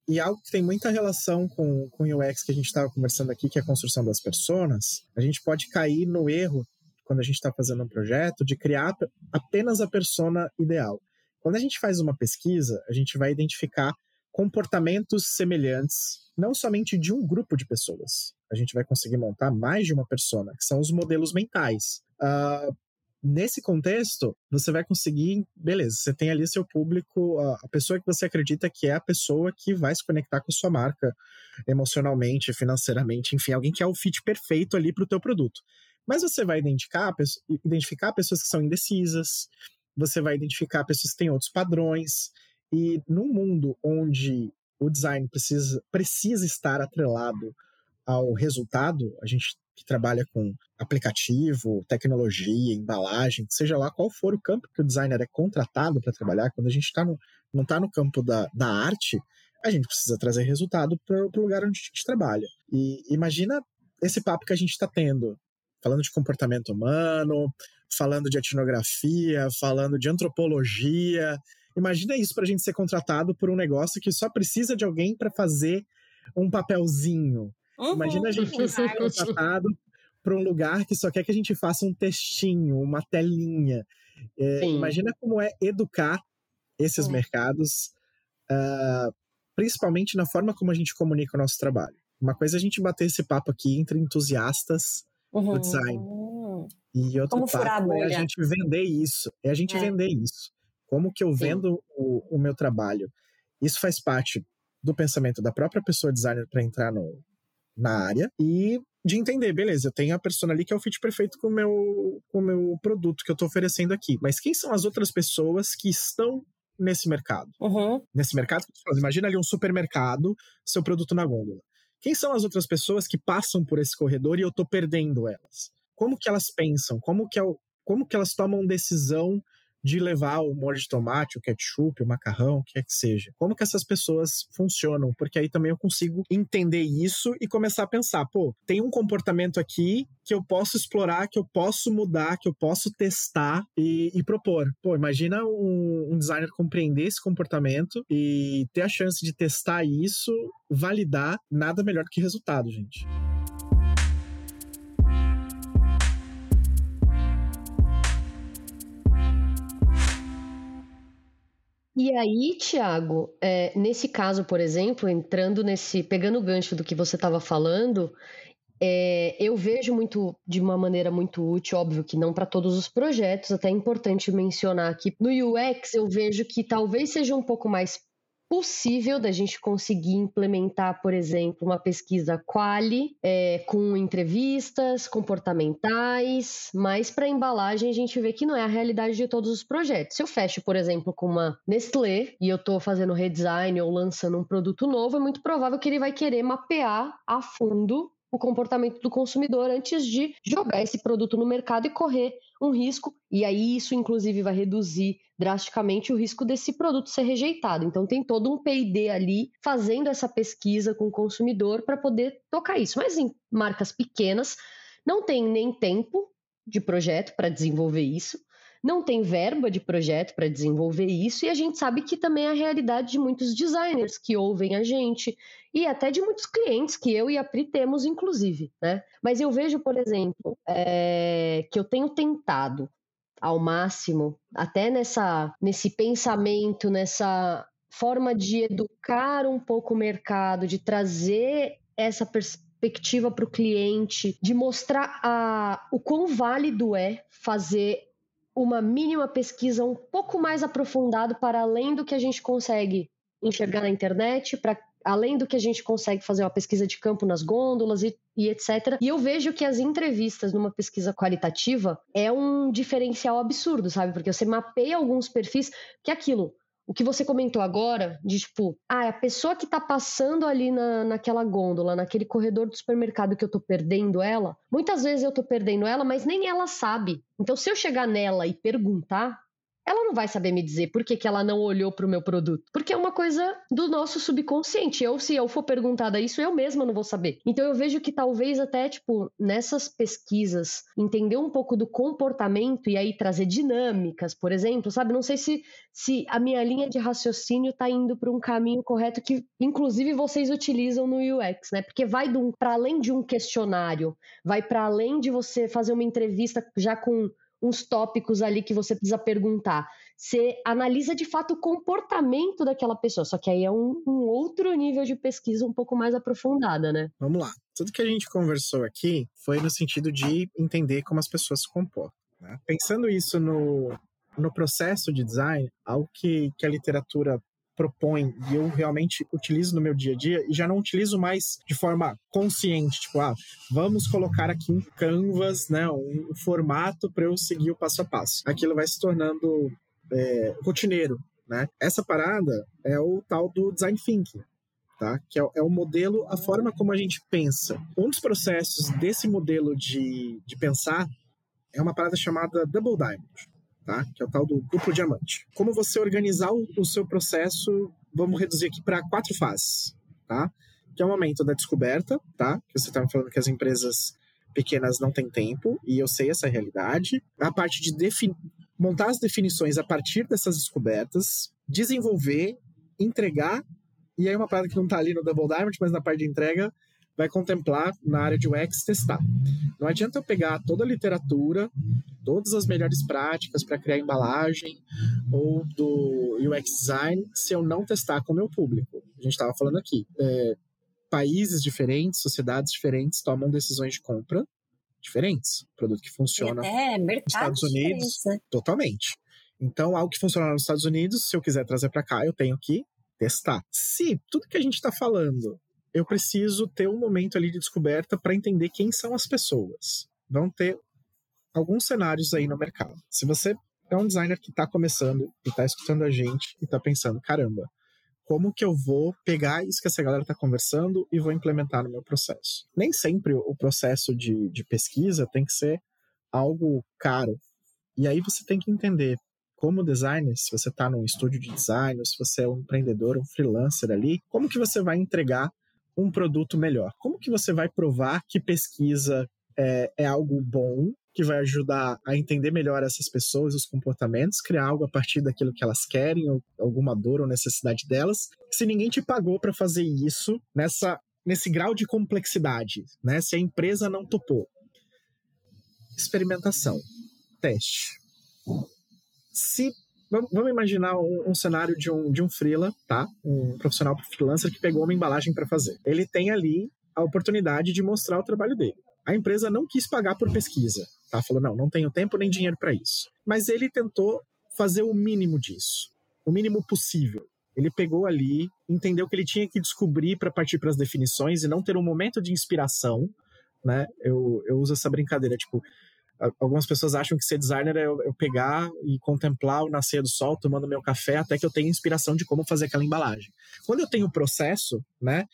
Speaker 3: E algo que tem muita relação com, o UX que a gente estava conversando aqui, que é a construção das personas, a gente pode cair no erro, quando a gente está fazendo um projeto, de criar apenas a persona ideal. Quando a gente faz uma pesquisa, a gente vai identificar comportamentos semelhantes, não somente de um grupo de pessoas. A gente vai conseguir montar mais de uma persona, que são os modelos mentais. Uh, nesse contexto, você vai conseguir, beleza, você tem ali seu público, a pessoa que você acredita que é a pessoa que vai se conectar com a sua marca emocionalmente, financeiramente, enfim, alguém que é o fit perfeito ali para o teu produto. Mas você vai identificar, identificar pessoas que são indecisas, você vai identificar pessoas que têm outros padrões, e num mundo onde o design precisa, precisa estar atrelado ao resultado, a gente que trabalha com aplicativo, tecnologia, embalagem, seja lá qual for o campo que o designer é contratado para trabalhar, quando a gente tá no, não está no campo da, da arte, a gente precisa trazer resultado para o lugar onde a gente trabalha. E imagina esse papo que a gente está tendo, falando de comportamento humano, falando de etnografia, falando de antropologia, Imagina isso para a gente ser contratado por um negócio que só precisa de alguém para fazer um papelzinho. Uhum, Imagina a gente ser contratado para um lugar que só quer que a gente faça um textinho, uma telinha. É, imagina como é educar esses uhum. mercados, uh, principalmente na forma como a gente comunica o nosso trabalho. Uma coisa é a gente bater esse papo aqui entre entusiastas uhum. do design. E outro como papo é a gente vender isso. É a gente é. vender isso. Como que eu vendo o, o, meu trabalho? Isso faz parte do pensamento da própria pessoa designer para entrar no, na área e de entender, beleza, eu tenho a persona ali que é o fit perfeito com o meu, com o meu produto que eu estou oferecendo aqui. Mas quem são as outras pessoas que estão nesse mercado?
Speaker 2: Uhum.
Speaker 3: Nesse mercado, imagina ali um supermercado, seu produto na gôndola. Quem são as outras pessoas que passam por esse corredor e eu estou perdendo elas? Como que elas pensam? Como que, eu, como que elas tomam decisão de levar o molho de tomate, o ketchup, o macarrão, o que é que seja. Como que essas pessoas funcionam? Porque aí também eu consigo entender isso e começar a pensar, pô, tem um comportamento aqui que eu posso explorar, que eu posso mudar, que eu posso testar e, e propor. Pô, imagina um, um designer compreender esse comportamento e ter a chance de testar isso, validar, nada melhor que resultado, gente.
Speaker 1: E aí, Tiago, é, nesse caso, por exemplo, entrando nesse, pegando o gancho do que você estava falando, é, eu vejo muito de uma maneira muito útil, óbvio que não para todos os projetos, até é importante mencionar que no UX eu vejo que talvez seja um pouco mais possível da gente conseguir implementar, por exemplo, uma pesquisa quali é, com entrevistas comportamentais, mas para embalagem a gente vê que não é a realidade de todos os projetos. Se eu fecho, por exemplo, com uma Nestlé e eu estou fazendo redesign ou lançando um produto novo, é muito provável que ele vai querer mapear a fundo o comportamento do consumidor antes de jogar esse produto no mercado e correr um risco, e aí isso inclusive vai reduzir drasticamente o risco desse produto ser rejeitado. Então tem todo um P&D ali fazendo essa pesquisa com o consumidor para poder tocar isso. Mas em marcas pequenas não tem nem tempo de projeto para desenvolver isso não tem verba de projeto para desenvolver isso, e a gente sabe que também é a realidade de muitos designers que ouvem a gente, e até de muitos clientes que eu e a Pri temos, inclusive, né? Mas eu vejo, por exemplo, é, que eu tenho tentado ao máximo, até nessa, nesse pensamento, nessa forma de educar um pouco o mercado, de trazer essa perspectiva para o cliente, de mostrar a, o quão válido é fazer uma mínima pesquisa um pouco mais aprofundado para além do que a gente consegue enxergar na internet, para além do que a gente consegue fazer uma pesquisa de campo nas gôndolas e, e, etc. E eu vejo que as entrevistas numa pesquisa qualitativa é um diferencial absurdo, sabe? Porque você mapeia alguns perfis, que é aquilo, o que você comentou agora, de tipo, ah, a pessoa que tá passando ali na, naquela gôndola, naquele corredor do supermercado que eu tô perdendo ela, muitas vezes eu tô perdendo ela, mas nem ela sabe. Então, se eu chegar nela e perguntar, ela não vai saber me dizer por que, que ela não olhou para o meu produto. Porque é uma coisa do nosso subconsciente. Eu, se eu for perguntada isso, eu mesma não vou saber. Então eu vejo que talvez até, tipo, nessas pesquisas, entender um pouco do comportamento e aí trazer dinâmicas, por exemplo, sabe? Não sei se, se a minha linha de raciocínio está indo para um caminho correto que, inclusive, vocês utilizam no UX, né? Porque vai para além de um questionário, vai para além de você fazer uma entrevista já com uns tópicos ali que você precisa perguntar. Você analisa de fato o comportamento daquela pessoa, só que aí é um, um, outro nível de pesquisa um pouco mais aprofundada, né?
Speaker 3: Vamos lá. Tudo que a gente conversou aqui foi no sentido de entender como as pessoas se comportam. Né? Pensando isso no, no processo de design, algo que, que a literatura propõe e eu realmente utilizo no meu dia a dia e já não utilizo mais de forma consciente, tipo, ah, vamos colocar aqui um canvas, né, um formato para eu seguir o passo a passo. Aquilo vai se tornando é, rotineiro, né? Essa parada é o tal do design thinking, tá? Que é, é, o modelo, a forma como a gente pensa. Um dos processos desse modelo de, de pensar é uma parada chamada Double Diamond tá? Que é o tal do duplo diamante. Como você organizar o, o seu processo, vamos reduzir aqui para quatro fases, tá? Que é o momento da descoberta, tá? Que você estava falando que as empresas pequenas não têm tempo, e eu sei essa realidade. A parte de montar as definições a partir dessas descobertas, desenvolver, entregar, e aí uma parada que não está ali no Double Diamond, mas na parte de entrega, vai contemplar na área de UX testar. Não adianta eu pegar toda a literatura, todas as melhores práticas para criar embalagem ou do UX design se eu não testar com o meu público. A gente estava falando aqui, é, países diferentes, sociedades diferentes tomam decisões de compra diferentes. Produto que funciona nos Estados Unidos, né? totalmente. Então, algo que funciona nos Estados Unidos, se eu quiser trazer para cá, eu tenho que testar. Se tudo que a gente está falando eu preciso ter um momento ali de descoberta para entender quem são as pessoas. Vão ter alguns cenários aí no mercado. Se você é um designer que está começando e está escutando a gente e está pensando, caramba, como que eu vou pegar isso que essa galera está conversando e vou implementar no meu processo? Nem sempre o processo de, de pesquisa tem que ser algo caro. E aí você tem que entender como designer, se você está num estúdio de design, ou se você é um empreendedor, um freelancer ali, como que você vai entregar um produto melhor? Como que você vai provar que pesquisa é, é algo bom, que vai ajudar a entender melhor essas pessoas, os comportamentos, criar algo a partir daquilo que elas querem, ou alguma dor ou necessidade delas, se ninguém te pagou para fazer isso nessa, nesse grau de complexidade, né? Se a empresa não topou. Experimentação, teste. Se Vamos imaginar um, um, cenário de um, de um freela, tá? Um profissional freelancer que pegou uma embalagem para fazer. Ele tem ali a oportunidade de mostrar o trabalho dele. A empresa não quis pagar por pesquisa, tá? Falou, não, não tenho tempo nem dinheiro para isso. Mas ele tentou fazer o mínimo disso, o mínimo possível. Ele pegou ali, entendeu que ele tinha que descobrir para partir para as definições e não ter um momento de inspiração, né? Eu, eu uso essa brincadeira, tipo, algumas pessoas acham que ser designer é eu, pegar e contemplar o nascer do sol tomando meu café até que eu tenha inspiração de como fazer aquela embalagem. Quando eu tenho o processo, né,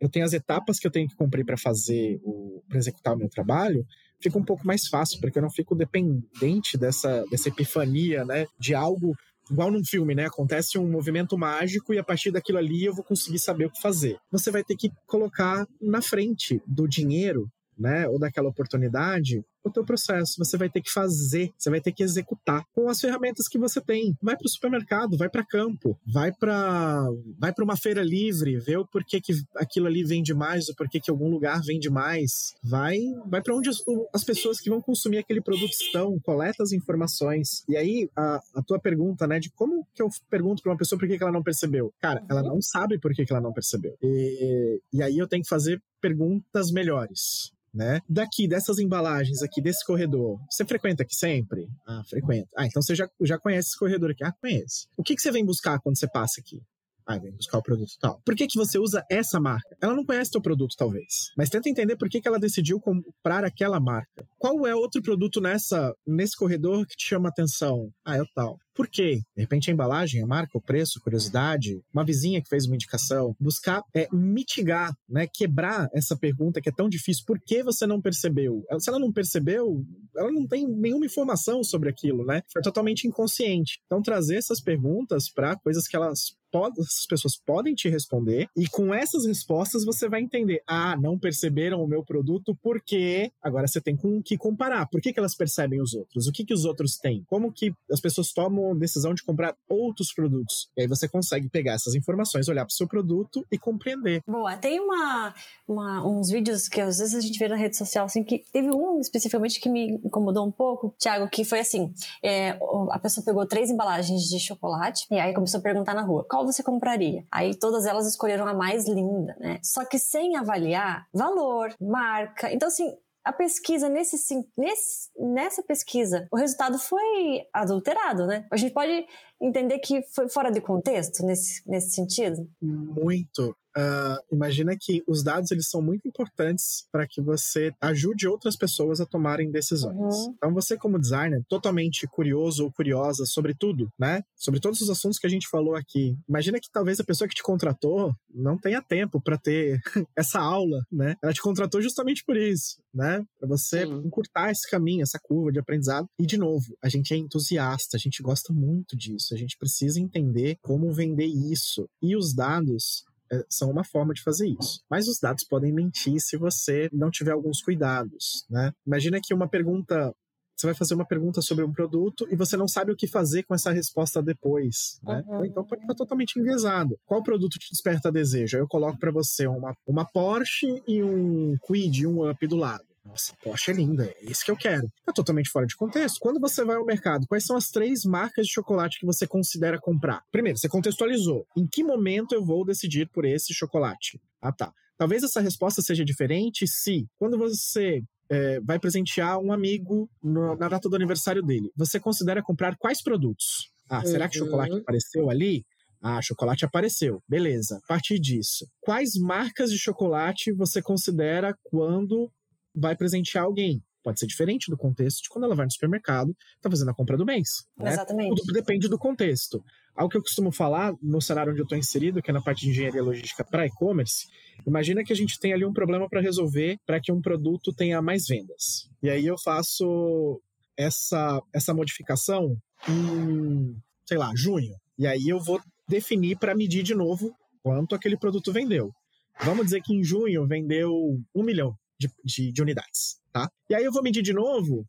Speaker 3: eu tenho as etapas que eu tenho que cumprir para fazer o para executar o meu trabalho, fica um pouco mais fácil, porque eu não fico dependente dessa dessa epifania, né, de algo igual num filme, né? Acontece um movimento mágico e a partir daquilo ali eu vou conseguir saber o que fazer. Você vai ter que colocar na frente do dinheiro, né, ou daquela oportunidade, o teu processo. Você vai ter que fazer, você vai ter que executar com as ferramentas que você tem. Vai para o supermercado, vai para campo, vai para vai para uma feira livre, vê o porquê que aquilo ali vende mais, o porquê que algum lugar vende mais. Vai vai para onde as, as, pessoas que vão consumir aquele produto estão, coleta as informações. E aí a, a tua pergunta, né, de como que eu pergunto para uma pessoa por que, que ela não percebeu? Cara, ela não sabe por que, que ela não percebeu. E, e aí eu tenho que fazer perguntas melhores. Né? Daqui, dessas embalagens aqui, desse corredor, você frequenta aqui sempre? Ah, frequenta. Ah, então você já, já conhece esse corredor aqui? Ah, conhece. O que, que você vem buscar quando você passa aqui? Ah, vem buscar o produto tal. Por que, que você usa essa marca? Ela não conhece teu produto, talvez. Mas tenta entender por que, que ela decidiu comprar aquela marca. Qual é outro produto nessa, nesse corredor que te chama atenção? Ah, é o tal. Por quê? De repente a embalagem, a marca, o preço, curiosidade, uma vizinha que fez uma indicação, buscar é, mitigar, né, quebrar essa pergunta que é tão difícil. Por que você não percebeu? Se ela não percebeu, ela não tem nenhuma informação sobre aquilo, né? Foi totalmente inconsciente. Então trazer essas perguntas para coisas que elas as pessoas podem te responder e com essas respostas você vai entender, ah, não perceberam o meu produto porque agora você tem com que comparar. Por que, que elas percebem os outros? O que que os outros têm? Como que as pessoas tomam decisão de comprar outros produtos. E aí você consegue pegar essas informações, olhar para o seu produto e compreender.
Speaker 2: Boa, tem uma, uma, uns vídeos que às vezes a gente vê na rede social, assim, que teve um especificamente que me incomodou um pouco, Thiago, que foi assim: é, a pessoa pegou três embalagens de chocolate e aí começou a perguntar na rua: qual você compraria? Aí todas elas escolheram a mais linda, né? Só que sem avaliar valor, marca. Então, assim, a pesquisa nesse, nesse, nessa pesquisa, o resultado foi adulterado, né? A gente pode entender que foi fora de contexto nesse, nesse sentido?
Speaker 3: Muito. Uh, imagina que os dados eles são muito importantes para que você ajude outras pessoas a tomarem decisões. Uhum. Então você como designer, totalmente curioso ou curiosa sobre tudo, né? Sobre todos os assuntos que a gente falou aqui. Imagina que talvez a pessoa que te contratou não tenha tempo para ter essa aula, né? Ela te contratou justamente por isso, né? Para você Sim. encurtar esse caminho, essa curva de aprendizado. E de novo, a gente é entusiasta, a gente gosta muito disso. A gente precisa entender como vender isso. E os dados são uma forma de fazer isso. Mas os dados podem mentir se você não tiver alguns cuidados, né? Imagina que uma pergunta você vai fazer uma pergunta sobre um produto e você não sabe o que fazer com essa resposta depois, né? Uhum. Então pode estar totalmente enviesado. Qual produto te desperta desejo? Eu coloco para você uma, uma Porsche e um Quid, um Up do lado. Nossa, Porsche é linda, é isso que eu quero. Tá totalmente fora de contexto. Quando você vai ao mercado, quais são as três marcas de chocolate que você considera comprar? Primeiro, você contextualizou. Em que momento eu vou decidir por esse chocolate? Ah, tá. Talvez essa resposta seja diferente se, quando você é, vai presentear um amigo no, na data do aniversário dele, você considera comprar quais produtos? Ah, uhum. será que uhum. chocolate apareceu ali? Ah, chocolate apareceu. Beleza. A partir disso, quais marcas de chocolate você considera quando vai presentear alguém. Pode ser diferente do contexto de quando ela vai no supermercado, está fazendo a compra do mês. Né?
Speaker 2: Exatamente.
Speaker 3: Tudo depende do contexto. Algo que eu costumo falar no cenário onde eu estou inserido, que é na parte de engenharia logística para e-commerce, imagina que a gente tem ali um problema para resolver para que um produto tenha mais vendas. E aí eu faço essa, essa modificação em, sei lá, junho. E aí eu vou definir para medir de novo quanto aquele produto vendeu. Vamos dizer que em junho vendeu um milhão de, de, de unidades, tá? E aí eu vou medir de novo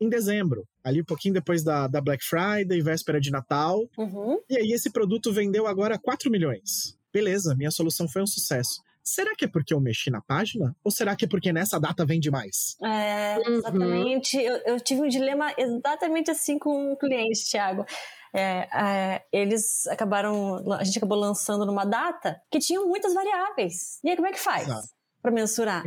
Speaker 3: em dezembro, ali um pouquinho depois da, da Black Friday, véspera de Natal.
Speaker 2: Uhum.
Speaker 3: E aí esse produto vendeu agora 4 milhões. Beleza, minha solução foi um sucesso. Será que é porque eu mexi na página? Ou será que é porque nessa data vende mais?
Speaker 2: É, uhum. exatamente. Uhum. Eu, eu, tive um dilema exatamente assim com um cliente, Thiago. É, é, eles acabaram. A gente acabou lançando numa data que tinha muitas variáveis. E aí, como é que faz para mensurar?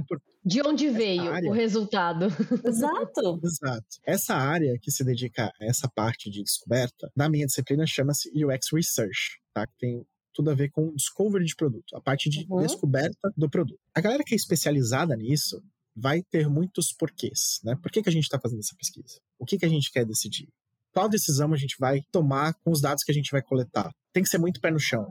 Speaker 1: De onde veio área... o resultado.
Speaker 2: Exato.
Speaker 3: Exato. Essa área que se dedica a essa parte de descoberta, na minha disciplina chama-se UX Research, tá? Que tem tudo a ver com discovery de produto, a parte de uhum. descoberta do produto. A galera que é especializada nisso vai ter muitos porquês, né? Por que, que a gente está fazendo essa pesquisa? O que, que a gente quer decidir? Qual decisão a gente vai tomar com os dados que a gente vai coletar? Tem que ser muito pé no chão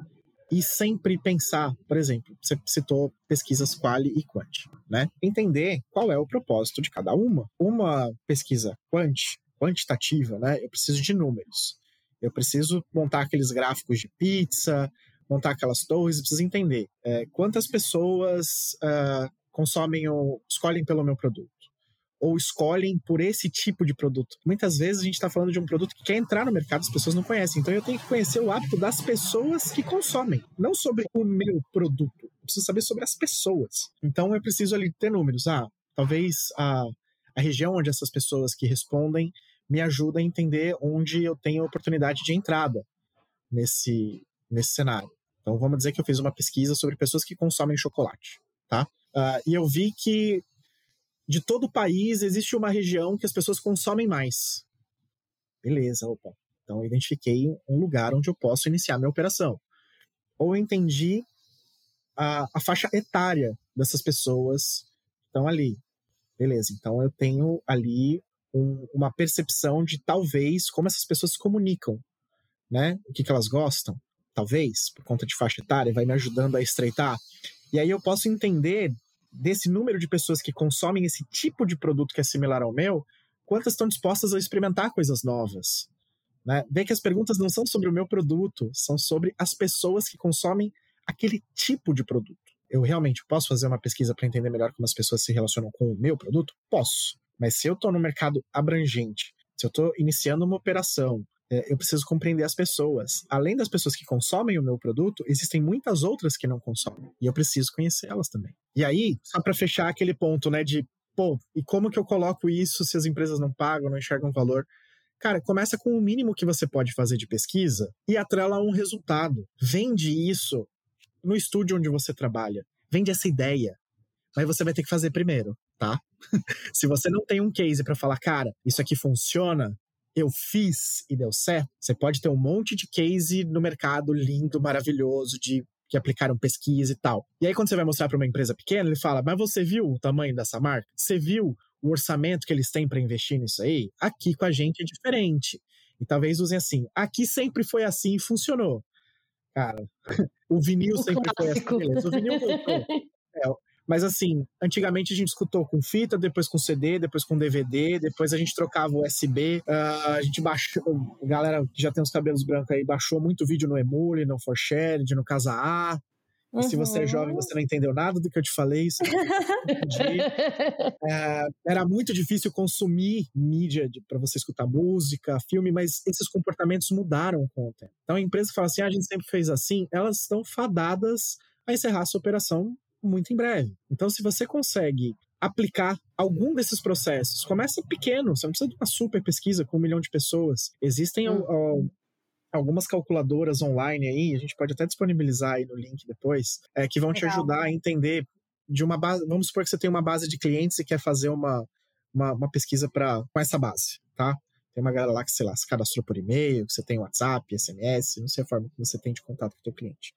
Speaker 3: e sempre pensar, por exemplo, você citou pesquisas quali e quant, né? Entender qual é o propósito de cada uma. Uma pesquisa quant, quantitativa, né? Eu preciso de números. Eu preciso montar aqueles gráficos de pizza, montar aquelas torres, eu preciso entender é, quantas pessoas uh, consomem ou escolhem pelo meu produto ou escolhem por esse tipo de produto. Muitas vezes a gente está falando de um produto que quer entrar no mercado, as pessoas não conhecem. Então eu tenho que conhecer o hábito das pessoas que consomem, não sobre o meu produto. Eu preciso saber sobre as pessoas. Então eu preciso ali ter números. Ah, talvez a, a região onde essas pessoas que respondem me ajuda a entender onde eu tenho oportunidade de entrada. nesse, nesse cenário. Então, vamos dizer que eu fiz uma pesquisa sobre pessoas que consomem chocolate, tá? Uh, e eu vi que de todo o país existe uma região que as pessoas consomem mais. Beleza, opa. Então, eu identifiquei um lugar onde eu posso iniciar minha operação. Ou eu entendi a, a faixa etária dessas pessoas que estão ali. Beleza, então eu tenho ali um, uma percepção de talvez como essas pessoas se comunicam, né? O que, que elas gostam, talvez, por conta de faixa etária, vai me ajudando a estreitar. E aí eu posso entender desse número de pessoas que consomem esse tipo de produto que é similar ao meu, quantas estão dispostas a experimentar coisas novas. Né? Que as perguntas não são sobre o meu produto, são sobre as pessoas que consomem aquele tipo de produto. Eu realmente posso fazer uma pesquisa para entender melhor como as pessoas se relacionam com o meu produto? Posso. Mas se eu estou no mercado abrangente, se eu estou iniciando uma operação, é, eu preciso compreender as pessoas. Além das pessoas que consomem o meu produto, existem muitas outras que não consomem. E eu preciso conhecer elas também. E aí, só para fechar aquele ponto, né, de, pô, e como que eu coloco isso se as empresas não pagam, não enxergam valor? Cara, começa com o mínimo que você pode fazer de pesquisa e atrela a um resultado. Vende isso no estúdio onde você trabalha. Vende essa ideia. Mas você vai ter que fazer primeiro, tá? Se você não tem um case para falar, cara, isso aqui funciona, eu fiz e deu certo, você pode ter um monte de case no mercado lindo, maravilhoso, de que aplicaram pesquisa e tal. E aí, quando você vai mostrar para uma empresa pequena, ele fala: Mas você viu o tamanho dessa marca? Você viu o orçamento que eles têm para investir nisso aí? Aqui com a gente é diferente. E talvez usem assim: aqui sempre foi assim e funcionou. Cara, o vinil o sempre clássico. foi assim, beleza. O vinil voltou. É, mas assim, antigamente a gente escutou com fita, depois com CD, depois com DVD, depois a gente trocava USB. Uh, ah, a gente baixou, a galera que já tem os cabelos brancos aí, baixou muito vídeo no Emule, no Forshared, no Casa A. Uhum. Se você é jovem, você não entendeu nada do que eu te falei. É, era muito difícil consumir mídia para você escutar música, filme, mas esses comportamentos mudaram com o tempo. Então a empresa que fala assim, ah, a gente sempre fez assim, elas estão fadadas a encerrar sua operação muito em breve. Então, se você consegue aplicar algum desses processos, começa pequeno, você não precisa de uma super pesquisa com um milhão de pessoas. Existem hum. algumas calculadoras online aí, a gente pode até disponibilizar aí no link depois, é, que vão Legal. te ajudar a entender de uma base. Vamos supor que você tem uma base de clientes e quer fazer uma, uma, uma pesquisa pra, com essa base, tá? Tem uma galera lá que, sei lá, se cadastrou por e-mail, que você tem WhatsApp, SMS, não sei a forma que você tem de contato com o teu cliente.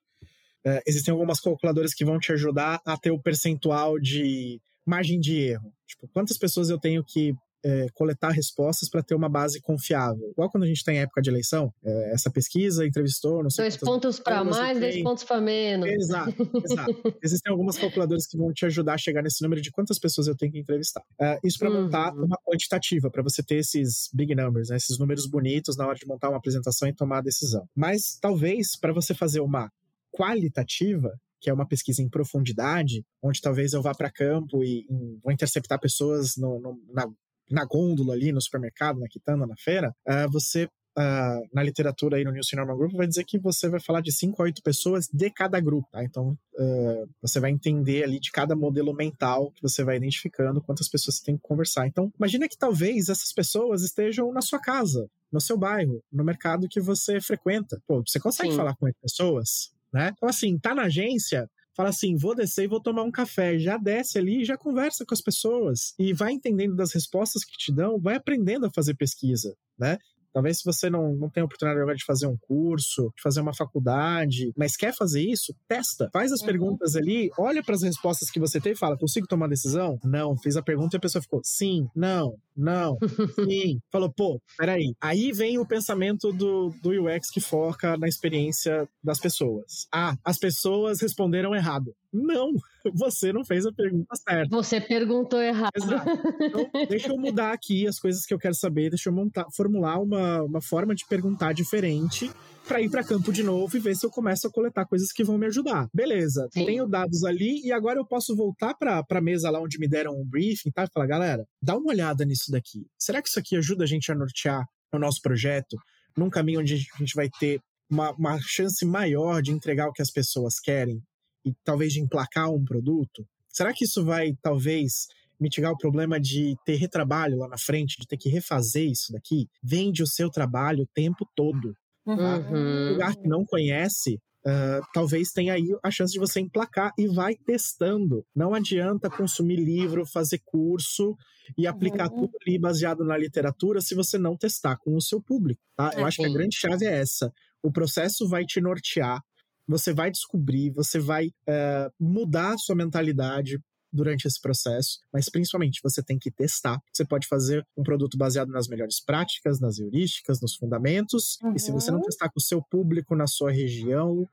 Speaker 3: É, existem algumas calculadoras que vão te ajudar a ter o percentual de margem de erro. Tipo, quantas pessoas eu tenho que é, coletar respostas para ter uma base confiável. Igual quando a gente tem época de eleição, é, essa pesquisa entrevistou, não sei
Speaker 1: Dois pontos para mais, dois pontos para menos.
Speaker 3: Exato, exato. Existem algumas calculadoras que vão te ajudar a chegar nesse número de quantas pessoas eu tenho que entrevistar. É, isso para uhum. montar uma quantitativa, para você ter esses big numbers, né, esses números bonitos na hora de montar uma apresentação e tomar a decisão. Mas talvez para você fazer uma qualitativa, que é uma pesquisa em profundidade, onde talvez eu vá para campo e, e, vou interceptar pessoas no, no, na, na gôndola ali, no supermercado, na quitanda, na feira, uh, você Uh, na literatura aí no Nielsen Normal Group vai dizer que você vai falar de 5 a 8 pessoas de cada grupo, tá? Então, uh, você vai entender ali de cada modelo mental que você vai identificando quantas pessoas você tem que conversar. Então, imagina que talvez essas pessoas estejam na sua casa, no seu bairro, no mercado que você frequenta. Pô, você consegue Sim. falar com as pessoas? Né? Então, assim, tá na agência, fala assim: vou descer e vou tomar um café. Já desce ali já conversa com as pessoas. E vai entendendo das respostas que te dão, vai aprendendo a fazer pesquisa, né? Talvez se você não, não tem a oportunidade agora de fazer um curso, de fazer uma faculdade, mas quer fazer isso, testa. Faz as uhum. perguntas ali, olha para as respostas que você tem e fala: consigo tomar decisão? Não. Fez a pergunta e a pessoa ficou: sim, não, não, sim. Falou, pô, peraí. Aí vem o pensamento do, do UX que foca na experiência das pessoas. Ah, as pessoas responderam errado. Não, você não fez a pergunta certa.
Speaker 1: Você perguntou errado.
Speaker 3: Exato. Então, deixa eu mudar aqui as coisas que eu quero saber, deixa eu montar, formular uma, uma forma de perguntar diferente para ir para campo de novo e ver se eu começo a coletar coisas que vão me ajudar. Beleza, Sim. tenho dados ali e agora eu posso voltar para a mesa lá onde me deram um briefing tá? e falar, galera, dá uma olhada nisso daqui. Será que isso aqui ajuda a gente a nortear o nosso projeto num caminho onde a gente vai ter uma, uma chance maior de entregar o que as pessoas querem e talvez de emplacar um produto? Será que isso vai, talvez, mitigar o problema de ter retrabalho lá na frente, de ter que refazer isso daqui? Vende o seu trabalho o tempo todo Uhum. Um lugar que não conhece, Uh, talvez tenha aí a chance de você emplacar e vai testando. Não adianta consumir livro, fazer curso e aplicar uhum. tudo ali baseado na literatura se você não testar com o seu público, tá? Eu acho que a grande chave é essa. O processo vai te nortear, você vai descobrir, você vai uh, mudar a sua mentalidade durante esse processo, mas principalmente você tem que testar. Você pode fazer um produto baseado nas melhores práticas, nas heurísticas, nos fundamentos, uhum. e se você não uhum. testar com o seu público na sua região,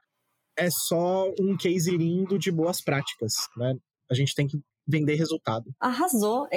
Speaker 3: é só um case lindo de boas práticas, né? A gente tem que vender resultado.
Speaker 2: Arrasou.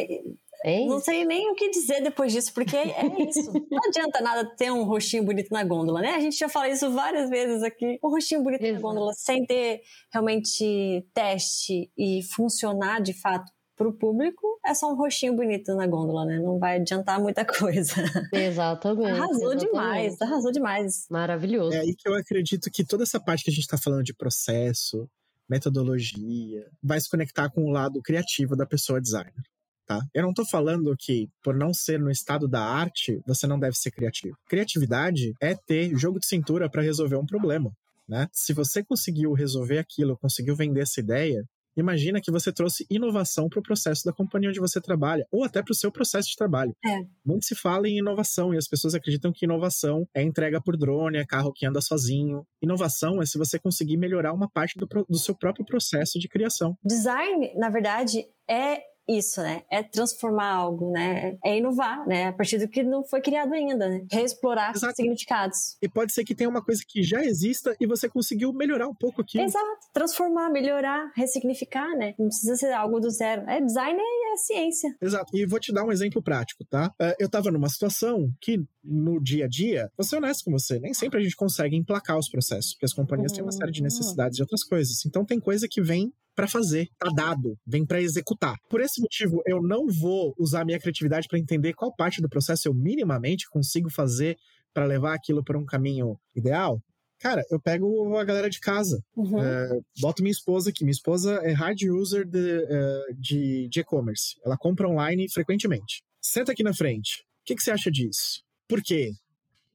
Speaker 2: É, é não sei nem o que dizer depois disso, porque é isso. Não adianta nada ter um rostinho bonito na gôndola, né? A gente já falou isso várias vezes aqui. Um rostinho bonito Exato. na gôndola, sem ter realmente teste e funcionar de fato para o público, é só um rostinho bonito na gôndola, né? Não vai adiantar muita coisa.
Speaker 1: Exatamente.
Speaker 2: Arrasou
Speaker 1: exatamente.
Speaker 2: demais, arrasou demais.
Speaker 1: Maravilhoso.
Speaker 3: É aí que eu acredito que toda essa parte que a gente está falando de processo, metodologia, vai se conectar com o lado criativo da pessoa designer. Tá? Eu não estou falando que, por não ser no estado da arte, você não deve ser criativo. Criatividade é ter jogo de cintura para resolver um problema. Né? Se você conseguiu resolver aquilo, conseguiu vender essa ideia, Imagina que você trouxe inovação para o processo da companhia onde você trabalha, ou até para o seu processo de trabalho.
Speaker 2: É.
Speaker 3: Muito se fala em inovação e as pessoas acreditam que inovação é entrega por drone, é carro que anda sozinho. Inovação é se você conseguir melhorar uma parte do, do seu próprio processo de criação.
Speaker 2: Design, na verdade, é isso, né? É transformar algo, né? É inovar, né? A partir do que não foi criado ainda, né? Reexplorar Exato. significados.
Speaker 3: E pode ser que tenha uma coisa que já exista e você conseguiu melhorar um pouco aqui.
Speaker 2: Exato. Transformar, melhorar, ressignificar, né? Não precisa ser algo do zero. É design é, é ciência.
Speaker 3: Exato. E vou te dar um exemplo prático, tá? É, eu tava numa situação que no dia a dia, vou ser honesto com você, nem sempre a gente consegue emplacar os processos, porque as companhias uhum. têm uma série de uhum. necessidades e outras coisas. Então tem coisa que vem para fazer, tá dado, vem para executar. Por esse motivo, eu não vou usar minha criatividade para entender qual parte do processo eu minimamente consigo fazer para levar aquilo para um caminho ideal. Cara, eu pego a galera de casa, uhum. é, boto minha esposa aqui. Minha esposa é hard user de de e-commerce. Ela compra online frequentemente. Senta aqui na frente. O que, que você acha disso? Por quê?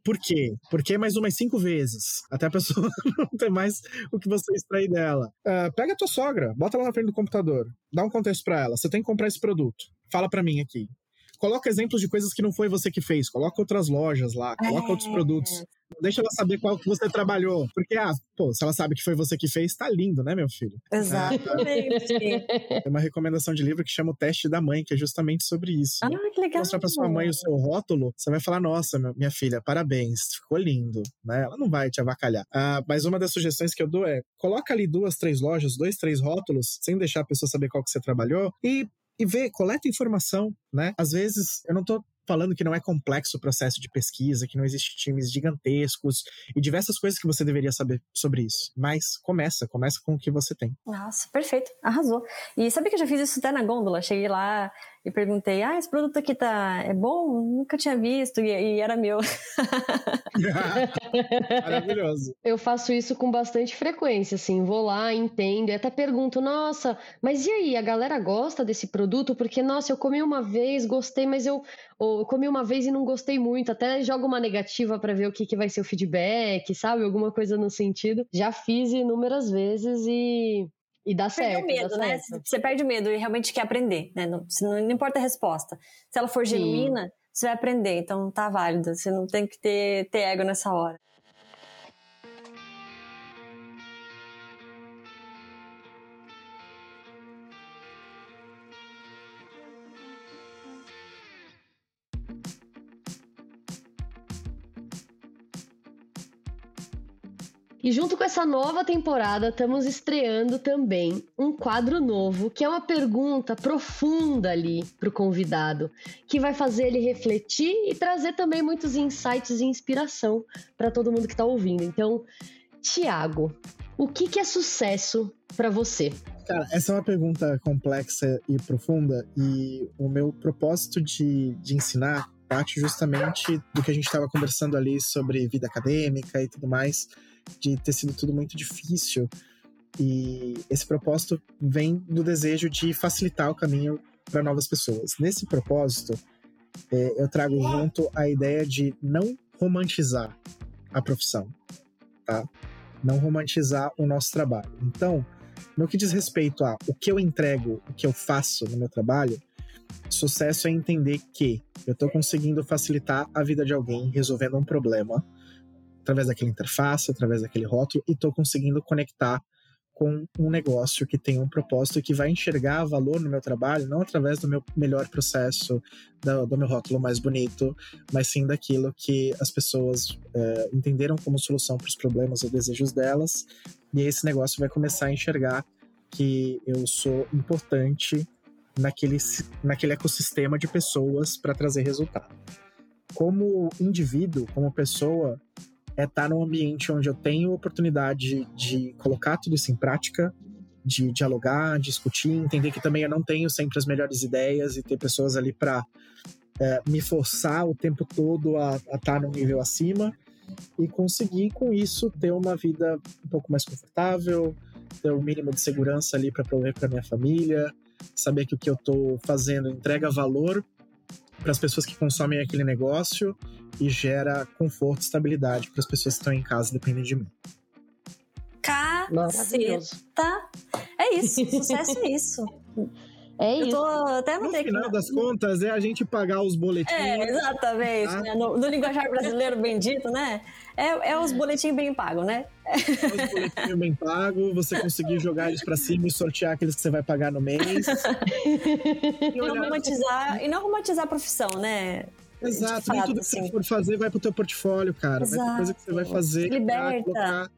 Speaker 3: Por quê? Porque mais umas cinco vezes. Até a pessoa não ter mais o que você extrair dela. Uh, pega a tua sogra, bota ela na frente do computador, dá um contexto para ela. Você tem que comprar esse produto. Fala para mim aqui coloca exemplos de coisas que não foi você que fez, coloca outras lojas lá, coloca é. outros produtos. Deixa ela saber qual que você trabalhou. Porque, ah, pô, se ela sabe que foi você que fez, tá lindo, né, meu filho?
Speaker 2: Exatamente.
Speaker 3: Tem uma recomendação de livro que chama O Teste da Mãe, que é justamente sobre isso.
Speaker 2: Ah, que legal.
Speaker 3: Mostrar pra sua mãe o seu rótulo, você vai falar, nossa, minha filha, parabéns, ficou lindo, né? Ela não vai te avacalhar. Ah, mas uma das sugestões que eu dou é, coloca ali duas, três lojas, dois, três rótulos, sem deixar a pessoa saber qual que você trabalhou, e e vê, coleta informação, né? Às vezes, eu não tô falando que não é complexo o processo de pesquisa, que não existe times gigantescos e diversas coisas que você deveria saber sobre isso. Mas começa, começa com o que você tem.
Speaker 2: Nossa, perfeito, arrasou. E sabe que eu já fiz isso até na gôndola? Cheguei lá, e perguntei: Ah, esse produto aqui tá é bom? Nunca tinha visto e, e era meu.
Speaker 3: Maravilhoso.
Speaker 1: Eu faço isso com bastante frequência, assim, vou lá, entendo e até pergunto: Nossa, mas e aí, a galera gosta desse produto? Porque nossa, eu comi uma vez, gostei, mas eu, eu comi uma vez e não gostei muito. Até jogo uma negativa para ver o que, que vai ser o feedback, sabe? Alguma coisa no sentido. Já fiz inúmeras vezes e e dá certo.
Speaker 2: o medo,
Speaker 1: dá
Speaker 2: né?
Speaker 1: Certo.
Speaker 2: Você perde o medo e realmente quer aprender, né? Não, não, importa a resposta. Se ela for genuína, Sim. você vai aprender, então tá válido. Você não tem que ter, ter ego nessa hora.
Speaker 1: E junto com essa nova temporada, estamos estreando também um quadro novo, que é uma pergunta profunda ali para o convidado, que vai fazer ele refletir e trazer também muitos insights e inspiração para todo mundo que está ouvindo. Então, Tiago, o que, que é sucesso para você?
Speaker 3: Cara, essa é uma pergunta complexa e profunda, e o meu propósito de, de ensinar parte justamente do que a gente estava conversando ali sobre vida acadêmica e tudo mais de ter sido tudo muito difícil. E esse propósito vem do desejo de facilitar o caminho para novas pessoas. Nesse propósito, é, eu trago junto a ideia de não romantizar a profissão, tá? Não romantizar o nosso trabalho. Então, no que diz respeito a o que eu entrego, o que eu faço no meu trabalho, sucesso é entender que eu estou conseguindo facilitar a vida de alguém resolvendo um problema através daquela interface, através daquele rótulo, e estou conseguindo conectar com um negócio que tem um propósito e que vai enxergar valor no meu trabalho, não através do meu melhor processo, do, do meu rótulo mais bonito, mas sim daquilo que as pessoas é, entenderam como solução para os problemas ou desejos delas, e esse negócio vai começar a enxergar que eu sou importante naquele, naquele ecossistema de pessoas para trazer resultado. Como indivíduo, como pessoa, é estar num ambiente onde eu tenho oportunidade de colocar tudo isso em prática, de dialogar, discutir, entender que também eu não tenho sempre as melhores ideias e ter pessoas ali para é, me forçar o tempo todo a, estar num nível acima e conseguir com isso ter uma vida um pouco mais confortável, ter o um mínimo de segurança ali para prover para minha família, saber que o que eu estou fazendo entrega valor para as pessoas que consomem aquele negócio e gera conforto e estabilidade para as pessoas que estão em casa dependendo de mim.
Speaker 2: Caceta! É isso, sucesso é isso.
Speaker 1: É
Speaker 2: eu
Speaker 1: isso.
Speaker 2: Tô, até
Speaker 3: no final das contas, é a gente pagar os boletins.
Speaker 2: É, exatamente. Tá? Né? No, no, linguajar brasileiro bendito, né? É, é os boletins bem pagos, né?
Speaker 3: É os boletins bem pagos, você conseguir jogar eles pra cima e sortear aqueles que você vai pagar no mês.
Speaker 2: e, não romantizar, e não romantizar a profissão, né?
Speaker 3: Exato, fato, nem tudo que assim. você for fazer vai pro teu portfólio, cara. Exato. Vai ter coisa que você vai fazer.
Speaker 2: Liberta. Colocar...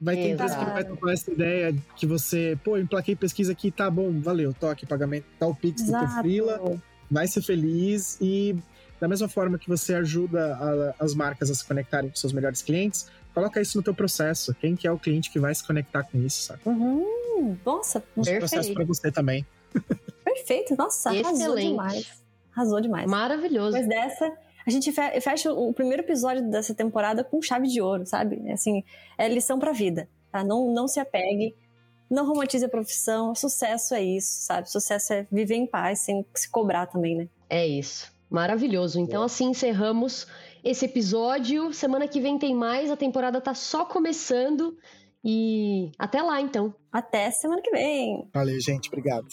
Speaker 3: Vai ter empresa que vai tomar essa ideia que você, pô, emplaquei pesquisa aqui, tá bom, valeu, toque, pagamento, tá o Pix do teu frila, vai ser feliz e da mesma forma que você ajuda a, as marcas a se conectarem com seus melhores clientes, coloca isso no teu processo. Quem que é o cliente que vai se conectar com isso, sabe?
Speaker 2: Uhum. Nossa,
Speaker 3: um processo para você também.
Speaker 2: Perfeito, nossa, Excelente. arrasou demais. Arrasou demais.
Speaker 1: Maravilhoso.
Speaker 2: Depois dessa, a gente fecha o primeiro episódio dessa temporada com chave de ouro, sabe? Assim, é lição pra vida, tá? Não, não se apegue, não romantize a profissão. Sucesso é isso, sabe? Sucesso é viver em paz, sem se cobrar também, né?
Speaker 1: É isso. Maravilhoso. Então, assim encerramos esse episódio. Semana que vem tem mais, a temporada tá só começando. E até lá, então.
Speaker 2: Até semana que vem.
Speaker 3: Valeu, gente. Obrigado.